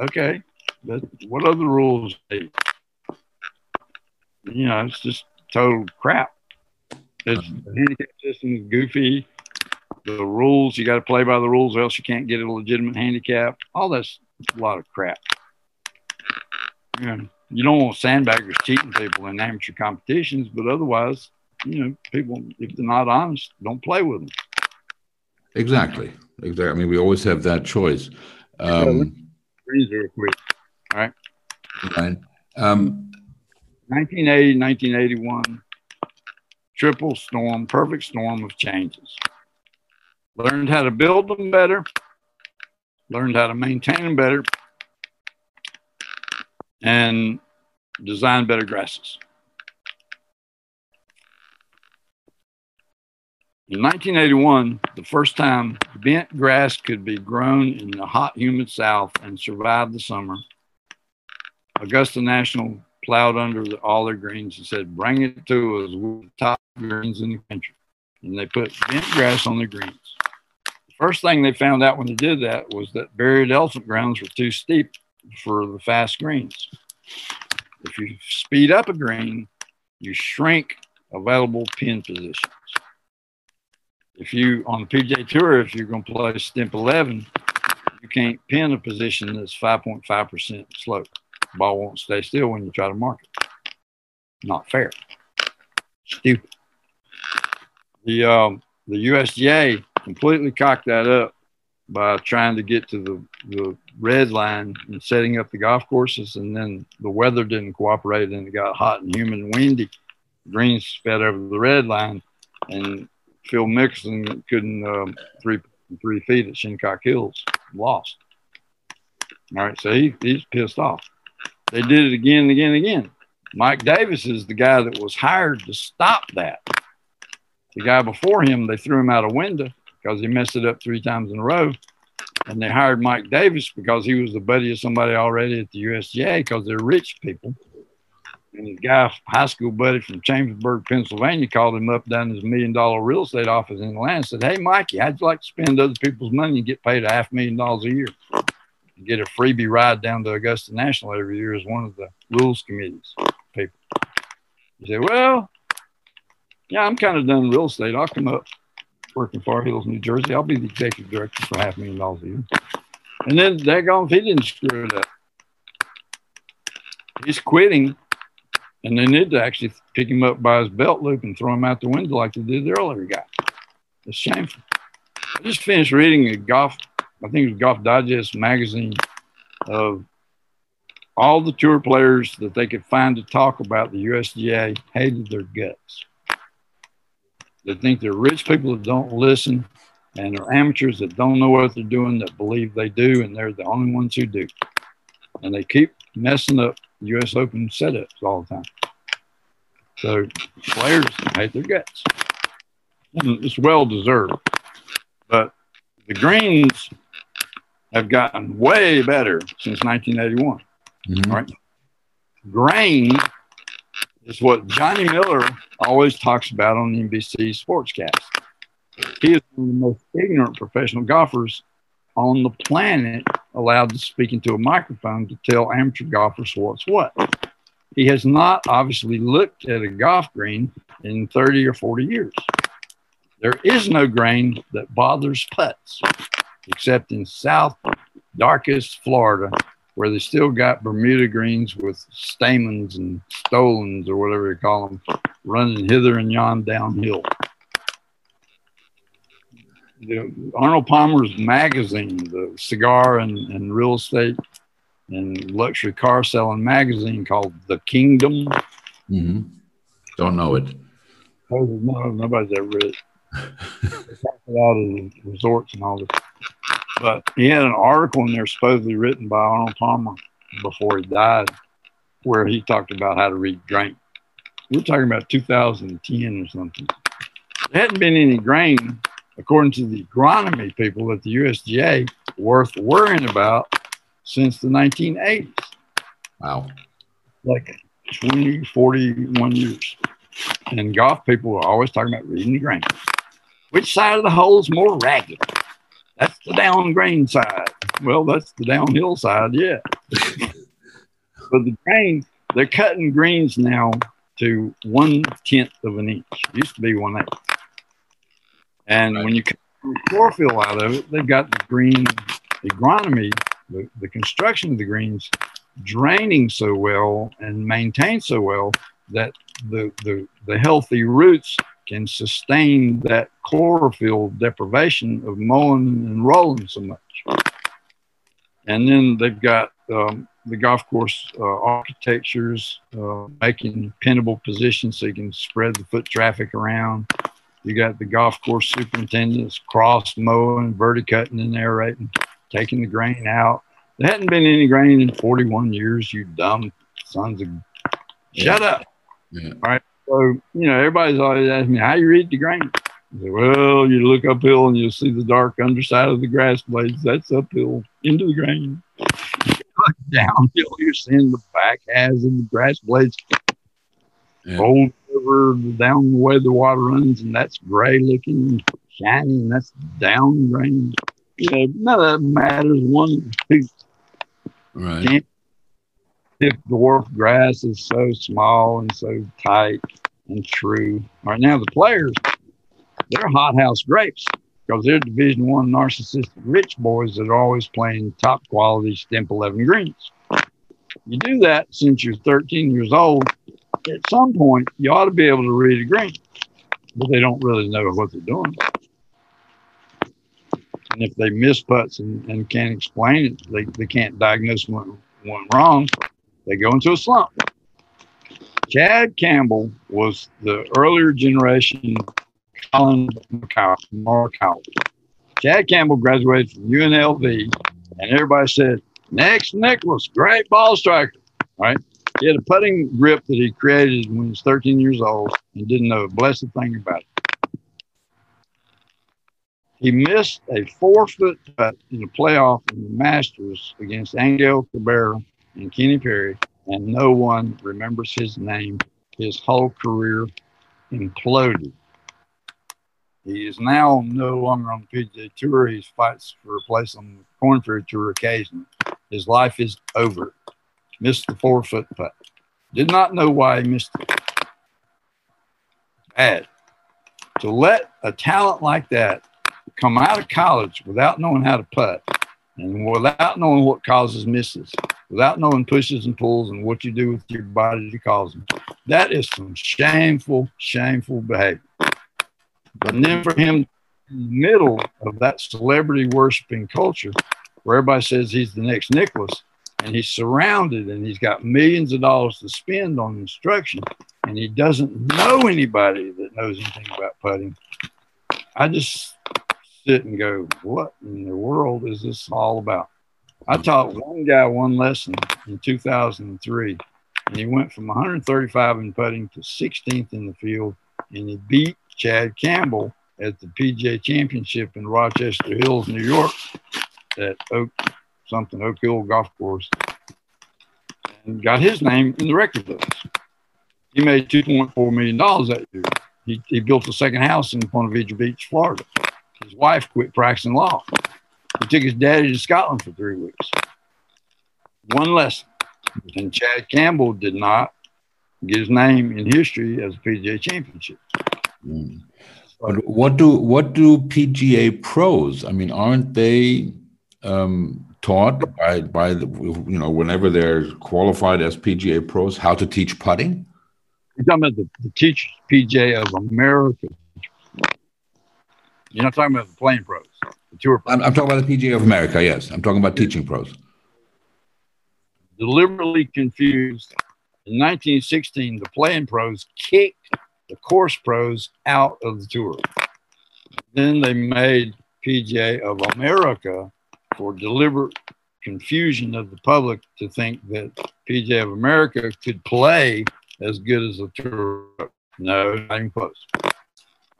Okay. But what other rules? You know, it's just total crap. It's the handicap system is goofy. The rules, you got to play by the rules, or else you can't get a legitimate handicap. All that's a lot of crap. You, know, you don't want sandbaggers cheating people in amateur competitions, but otherwise, you know, people, if they're not honest, don't play with them.
Exactly. Exactly. I mean, we always have that choice. Um,
Real quick. All right.
Right. Um,
1980, 1981, triple storm, perfect storm of changes. Learned how to build them better, learned how to maintain them better, and design better grasses. In 1981, the first time bent grass could be grown in the hot, humid South and survive the summer, Augusta National plowed under the, all their greens and said, "Bring it to us. We're the top greens in the country." And they put bent grass on their greens. The first thing they found out when they did that was that buried elephant grounds were too steep for the fast greens. If you speed up a green, you shrink available pin positions if you on the PGA Tour, if you're going to play stimp 11, you can't pin a position that's 5.5% slope. Ball won't stay still when you try to mark it. Not fair. Stupid. The um, the USGA completely cocked that up by trying to get to the, the red line and setting up the golf courses, and then the weather didn't cooperate, and it got hot and humid and windy. Greens sped over the red line, and Phil Mickelson couldn't um, three three feet at Shinnecock Hills, lost. All right, so he, he's pissed off. They did it again and again and again. Mike Davis is the guy that was hired to stop that. The guy before him, they threw him out a window because he messed it up three times in a row. And they hired Mike Davis because he was the buddy of somebody already at the USGA because they're rich people. And his guy, high school buddy from Chambersburg, Pennsylvania, called him up down his million dollar real estate office in Atlanta and said, Hey, Mikey, how'd you like to spend other people's money and get paid a half million dollars a year? And get a freebie ride down to Augusta National every year as one of the rules committees people. He said, Well, yeah, I'm kind of done real estate. I'll come up working Far Hills, New Jersey. I'll be the executive director for half a million dollars a year. And then daggone if he didn't screw it up. He's quitting and they need to actually pick him up by his belt loop and throw him out the window like they did the earlier guy. It's shameful. I just finished reading a golf, I think it was Golf Digest magazine of all the tour players that they could find to talk about the USGA hated their guts. They think they're rich people that don't listen and they're amateurs that don't know what they're doing that believe they do, and they're the only ones who do. And they keep messing up U.S. Open setups all the time. So players hate their guts. It's well deserved. But the greens have gotten way better since 1981. Mm-hmm. Right? Grain is what Johnny Miller always talks about on NBC Sportscast. He is one of the most ignorant professional golfers on the planet allowed to speak into a microphone to tell amateur golfers what's what. He has not obviously looked at a golf green in 30 or 40 years. There is no grain that bothers putts, except in south darkest Florida, where they still got Bermuda greens with stamens and stolons or whatever you call them, running hither and yon downhill the Arnold Palmer's magazine, the cigar and, and real estate and luxury car selling magazine called The Kingdom.
Mm-hmm. Don't know it.
Oh, no, nobody's ever read it. about the resorts and all this. But he had an article in there supposedly written by Arnold Palmer before he died, where he talked about how to read grain. We're talking about 2010 or something. There hadn't been any grain, according to the agronomy people at the USDA, worth worrying about since the 1980s.
Wow.
Like 20, 41 years. And golf people are always talking about reading the grain. Which side of the hole is more ragged? That's the down grain side. Well, that's the downhill side, yeah. <laughs> but the grain, they're cutting greens now to one tenth of an inch. used to be one eighth. And right. when you chlorophyll out of it, they've got the green agronomy, the, the construction of the greens draining so well and maintained so well that the, the, the healthy roots can sustain that chlorophyll deprivation of mowing and rolling so much. And then they've got um, the golf course uh, architectures, uh, making pinnable positions so you can spread the foot traffic around. You got the golf course superintendents cross mowing, verticutting in there, right and aerating, taking the grain out. There hadn't been any grain in 41 years, you dumb sons of. Yeah. Shut up. Yeah. All right. So, you know, everybody's always asking me, how you read the grain? Say, well, you look uphill and you'll see the dark underside of the grass blades. That's uphill into the grain. Look <laughs> downhill, you're seeing the back halves of the grass blades yeah. rolled over down the way the water runs, and that's gray looking shiny, and that's down grain. You know, none of that matters one piece.
Right
if dwarf grass is so small and so tight and true. All right, now the players, they're hothouse grapes because they're Division One narcissistic rich boys that are always playing top quality stimp 11 greens. You do that since you're 13 years old. At some point, you ought to be able to read a green, but they don't really know what they're doing. And if they miss putts and, and can't explain it, they, they can't diagnose one, one wrong. They go into a slump. Chad Campbell was the earlier generation Collin Morikawa. Chad Campbell graduated from UNLV, and everybody said, next Nicklaus, great ball striker. Right? He had a putting grip that he created when he was 13 years old and didn't know a blessed thing about it. He missed a four foot putt in the playoff in the Masters against Angel Cabrera and Kenny Perry, and no one remembers his name. His whole career imploded. He is now no longer on the PGA Tour. He fights for a place on the Ferry Tour occasionally. His life is over. Missed the four foot putt. Did not know why he missed it. Bad. To let a talent like that come out of college without knowing how to putt and without knowing what causes misses without knowing pushes and pulls and what you do with your body to cause them. That is some shameful, shameful behavior. But then for him middle of that celebrity worshiping culture where everybody says he's the next Nicklaus and he's surrounded and he's got millions of dollars to spend on instruction and he doesn't know anybody that knows anything about putting. I just sit and go, what in the world is this all about? I taught one guy one lesson in 2003, and he went from 135 in putting to 16th in the field, and he beat Chad Campbell at the PGA Championship in Rochester Hills, New York, at Oak something Oak Hill Golf Course, and got his name in the record books. He made 2.4 million dollars that year. He, he built a second house in Ponte Vedra Beach, Florida. His wife quit practicing law. He took his daddy to Scotland for three weeks. One lesson. And Chad Campbell did not get his name in history as a PGA championship.
Mm. But what do what do PGA pros? I mean, aren't they um, taught by by the you know whenever they're qualified as PGA pros how to teach putting?
You're talking about the, the teachers PGA of America. You're not talking about the playing pros.
I'm, I'm, talking about the PGA of America. Yes, I'm talking about teaching pros.
Deliberately confused. In 1916, the playing pros kicked the course pros out of the tour. Then they made PGA of America for deliberate confusion of the public to think that PGA of America could play as good as a Tour. No, not even close. All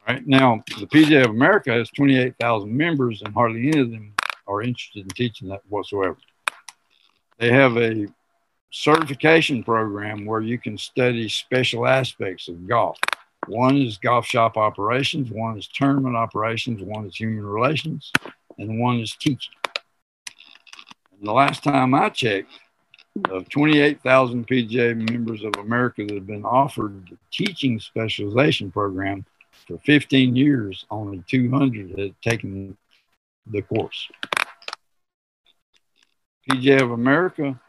right now, the PGA of America has 28,000 members, and hardly any of them are interested in teaching that whatsoever. They have a certification program where you can study special aspects of golf. One is golf shop operations, one is tournament operations, one is human relations, and one is teaching. The last time I checked, of 28,000 PGA members of America that have been offered the teaching specialization program for 15 years, only 200 had taken the course. PGA of America,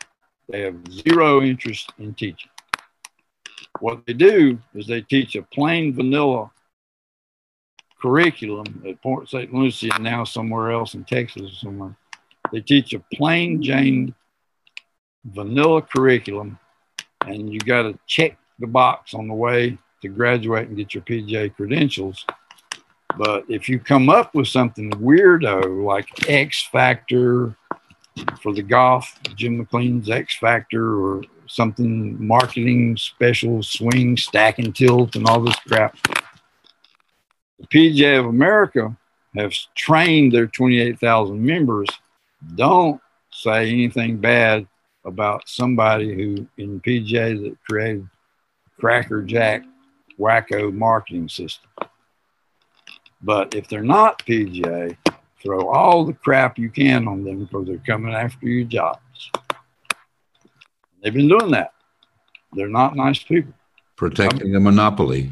they have zero interest in teaching. What they do is they teach a plain vanilla curriculum at Port St. Lucie and now somewhere else in Texas or somewhere. They teach a plain Jane vanilla curriculum, and you got to check the box on the way to graduate and get your PGA credentials. But if you come up with something weirdo like X Factor for the golf, Jim McLean's X Factor, or something marketing special, swing, stack and tilt, and all this crap, the PGA of America have trained their 28,000 members. Don't say anything bad about somebody who in PGA that created Cracker Jack wacko marketing system. But if they're not PGA, throw all the crap you can on them because they're coming after your jobs. They've been doing that. They're not nice people.
Protecting a monopoly.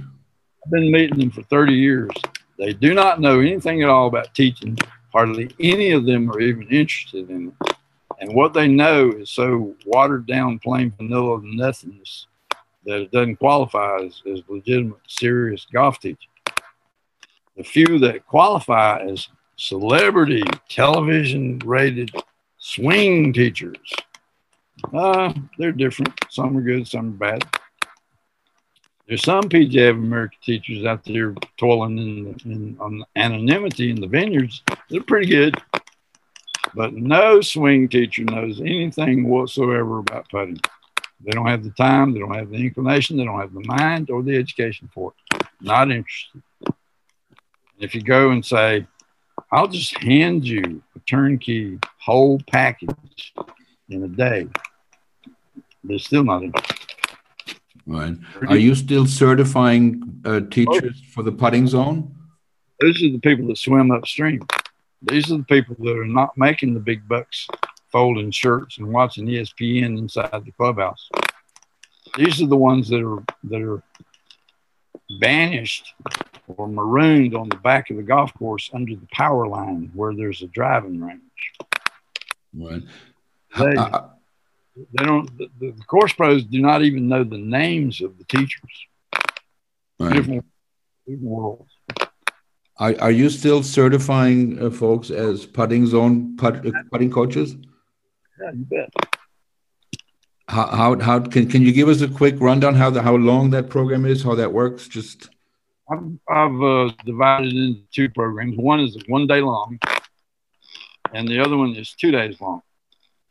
I've been meeting them for 30 years. They do not know anything at all about teaching. Hardly any of them are even interested in it. And what they know is so watered down, plain vanilla nothingness that it doesn't qualify as, as legitimate, serious golf teaching. The few that qualify as celebrity, television rated swing teachers, uh, they're different. Some are good, some are bad. There's some PGA of America teachers out there toiling in, in on anonymity in the vineyards. They're pretty good. But no swing teacher knows anything whatsoever about putting. They don't have the time, they don't have the inclination, they don't have the mind or the education for it. Not interested. If you go and say, I'll just hand you a turnkey whole package in a day, they're still not interested.
Right. Are you still certifying uh, teachers for the putting zone?
These are the people that swim upstream. These are the people that are not making the big bucks folding shirts and watching ESPN inside the clubhouse. These are the ones that are that are banished or marooned on the back of the golf course under the power line where there's a driving range.
Right.
They, they don't. The, the, course pros do not even know the names of the teachers.
Right. Different, different worlds. Are, are you still certifying uh, folks as putting zone uh, putting coaches?
Yeah, you bet.
How, how, how can, can you give us a quick rundown how the how long that program is, how that works? Just
I've, I've uh, divided into two programs. One is one day long, and the other one is two days long.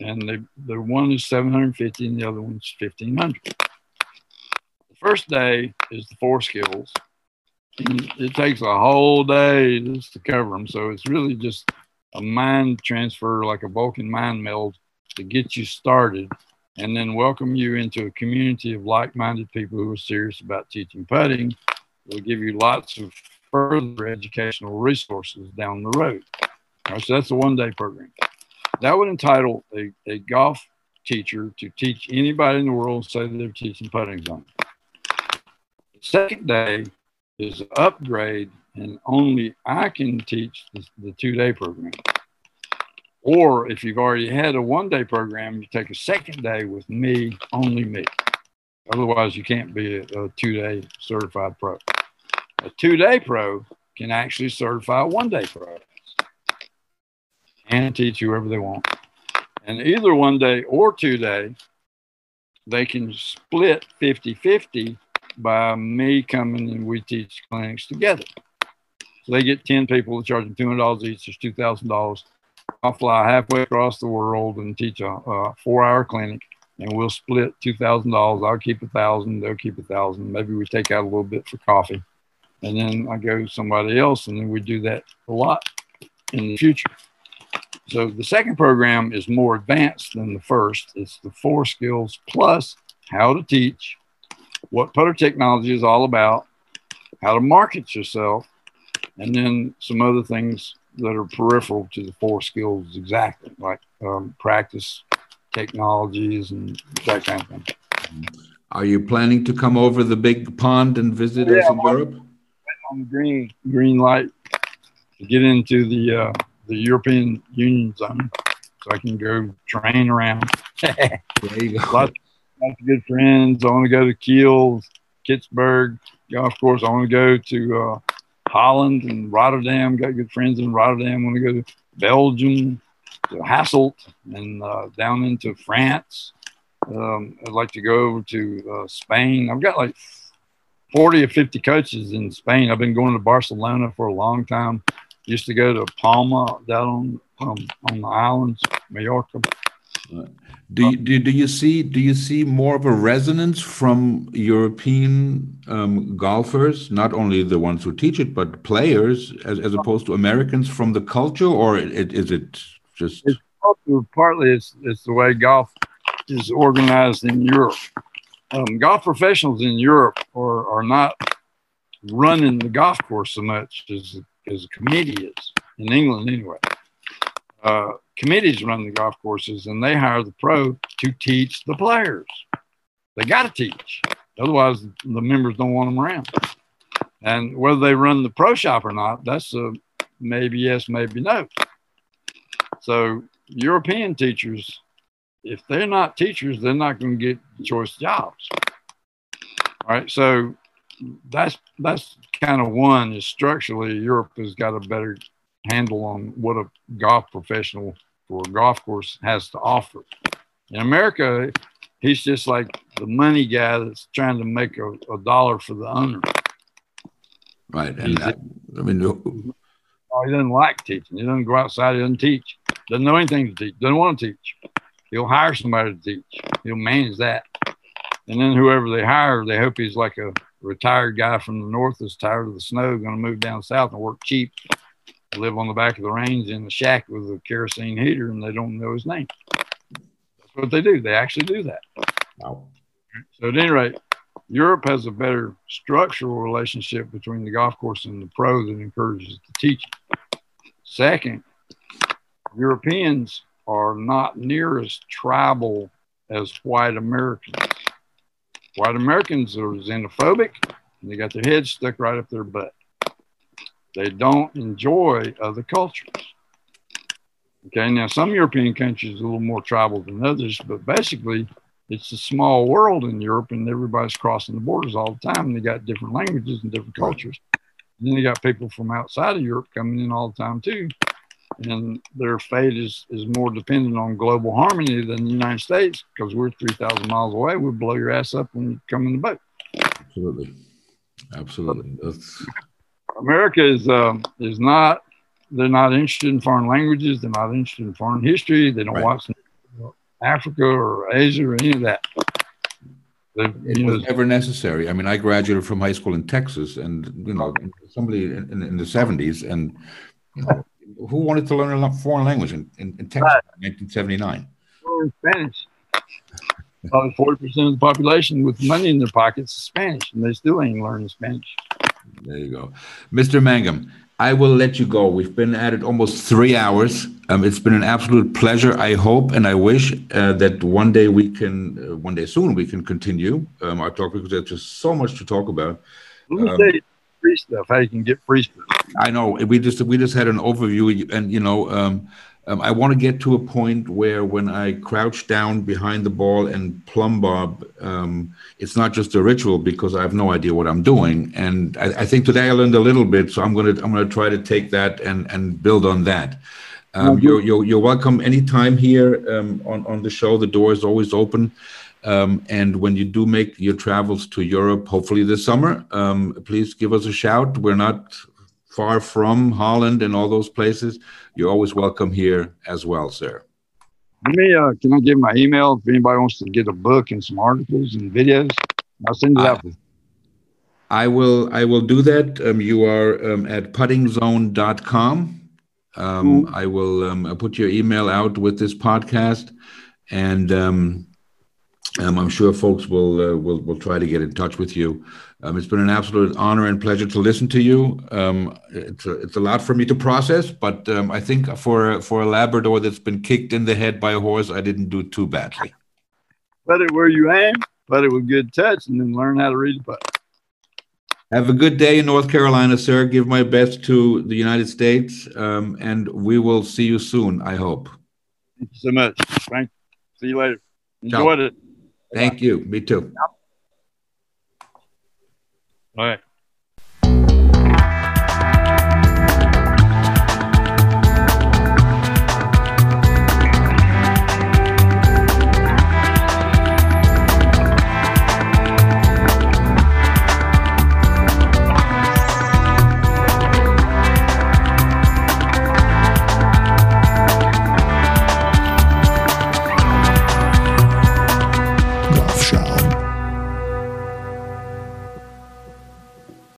And they, the one is 750 and the other one's 1500. The first day is the four skills, it takes a whole day just to cover them. So it's really just a mind transfer, like a Vulcan mind meld, to get you started and then welcome you into a community of like minded people who are serious about teaching putting. We'll give you lots of further educational resources down the road. Right, so that's a one day program. That would entitle a, a golf teacher to teach anybody in the world, say they're teaching putting zone. The second day is upgrade, and only I can teach the, the two day program. Or if you've already had a one day program, you take a second day with me, only me. Otherwise, you can't be a, a two day certified pro. A two day pro can actually certify a one day pro and teach whoever they want. And either one day or two day, they can split 50 50 by me coming and we teach clinics together. So they get 10 people, charging $200 each, there's $2,000. I'll fly halfway across the world and teach a, a four-hour clinic, and we'll split two thousand dollars. I'll keep a thousand. They'll keep a thousand. Maybe we take out a little bit for coffee, and then I go to somebody else, and then we do that a lot in the future. So the second program is more advanced than the first. It's the four skills plus how to teach, what putter technology is all about, how to market yourself, and then some other things that are peripheral to the four skills exactly, like um, practice technologies and that kind of thing.
Are you planning to come over the big pond and visit yeah, us in Europe?
On the green green light to get into the uh, the European Union zone, so I can go train around. <laughs> there you go. Lots, lots of good friends. I want to go to Kiel, Kitzbühel golf course. I want to go to uh, Holland and Rotterdam. Got good friends in Rotterdam. I want to go to Belgium, to Hasselt, and uh, down into France. Um, I'd like to go over to uh, Spain. I've got like 40 or 50 coaches in Spain. I've been going to Barcelona for a long time. Used to go to Palma down on, um, on the islands, Mallorca.
Do you, do, do you see do you see more of a resonance from European um, golfers, not only the ones who teach it, but players, as, as opposed to Americans, from the culture, or it, is it just?
It's partly it's, it's the way golf is organized in Europe. Um, golf professionals in Europe are, are not running the golf course so much as as a committee is in England anyway. Uh, committees run the golf courses and they hire the pro to teach the players. They got to teach, otherwise the members don't want them around. And whether they run the pro shop or not, that's a maybe yes, maybe no. So European teachers, if they're not teachers, they're not going to get choice jobs. All right, so that's that's kind of one is structurally Europe has got a better handle on what a golf professional for a golf course has to offer. In America, he's just like the money guy that's trying to make a, a dollar for the owner.
Right, and that, I mean,
oh, he doesn't like teaching. He doesn't go outside. He doesn't teach. Doesn't know anything to teach. Doesn't want to teach. He'll hire somebody to teach. He'll manage that, and then whoever they hire, they hope he's like a retired guy from the north that's tired of the snow, going to move down south and work cheap, live on the back of the range in a shack with a kerosene heater, and they don't know his name. That's what they do. They actually do that. Wow. So at any rate, Europe has a better structural relationship between the golf course and the pro that encourages the teaching. Second, Europeans are not near as tribal as white Americans. White Americans are xenophobic and they got their heads stuck right up their butt. They don't enjoy other cultures. Okay, now some European countries are a little more tribal than others, but basically it's a small world in Europe and everybody's crossing the borders all the time and they got different languages and different cultures. And then you got people from outside of Europe coming in all the time too and their fate is, is more dependent on global harmony than the United States because we're 3,000 miles away. We blow your ass up when you come in the boat.
Absolutely. Absolutely. That's...
America is, um, is not, they're not interested in foreign languages. They're not interested in foreign history. They don't right. watch Africa or Asia or any of that.
it was never necessary. I mean, I graduated from high school in Texas, and you know, somebody in, in, the seventies, and you know, who wanted to learn a foreign language in, in, in Texas in 1979?
Learn Spanish. Probably 40% of the population with money in their pockets is Spanish, and they still ain't learning Spanish.
There you go. Mr. Mangum, I will let you go. We've been at it almost three hours. Um, it's been an absolute pleasure. I hope and I wish uh, that one day we can, uh, one day soon, we can continue um, our talk because there's just so much to talk about.
Um, free stuff. How you can get free stuff.
I know. We just we just had an overview, and you know, um, um, I want to get to a point where when I crouch down behind the ball and plumb bob, um, it's not just a ritual because I have no idea what I'm doing. And I, I, think today I learned a little bit, so I'm gonna I'm gonna try to take that and and build on that. Um, you're, you're, you're welcome anytime here um, on on the show. The door is always open. Um, and when you do make your travels to Europe, hopefully this summer, um, please give us a shout. We're not far from Holland and all those places, you're always welcome here as well, sir.
Let me, uh, can I give my email if anybody wants to get a book and some articles and videos? I'll send it out.
I will I will do that. Um, you are um, at puttingzone.com. Um, mm. I will um, put your email out with this podcast, and um, um, I'm sure folks will uh, will will try to get in touch with you. Um, it's been an absolute honor and pleasure to listen to you. Um, it's a, it's a lot for me to process, but um, I think for for a Labrador that's been kicked in the head by a horse, I didn't do too badly.
Put it where you aim, put it with good touch, and then learn how to read the putt.
Have a good day in North Carolina, sir. Give my best to the United States, um, and we will see you soon. I hope.
Thank you so much. Frank. See you later. Enjoyed Ciao. it.
Thank you. Me too.
All right.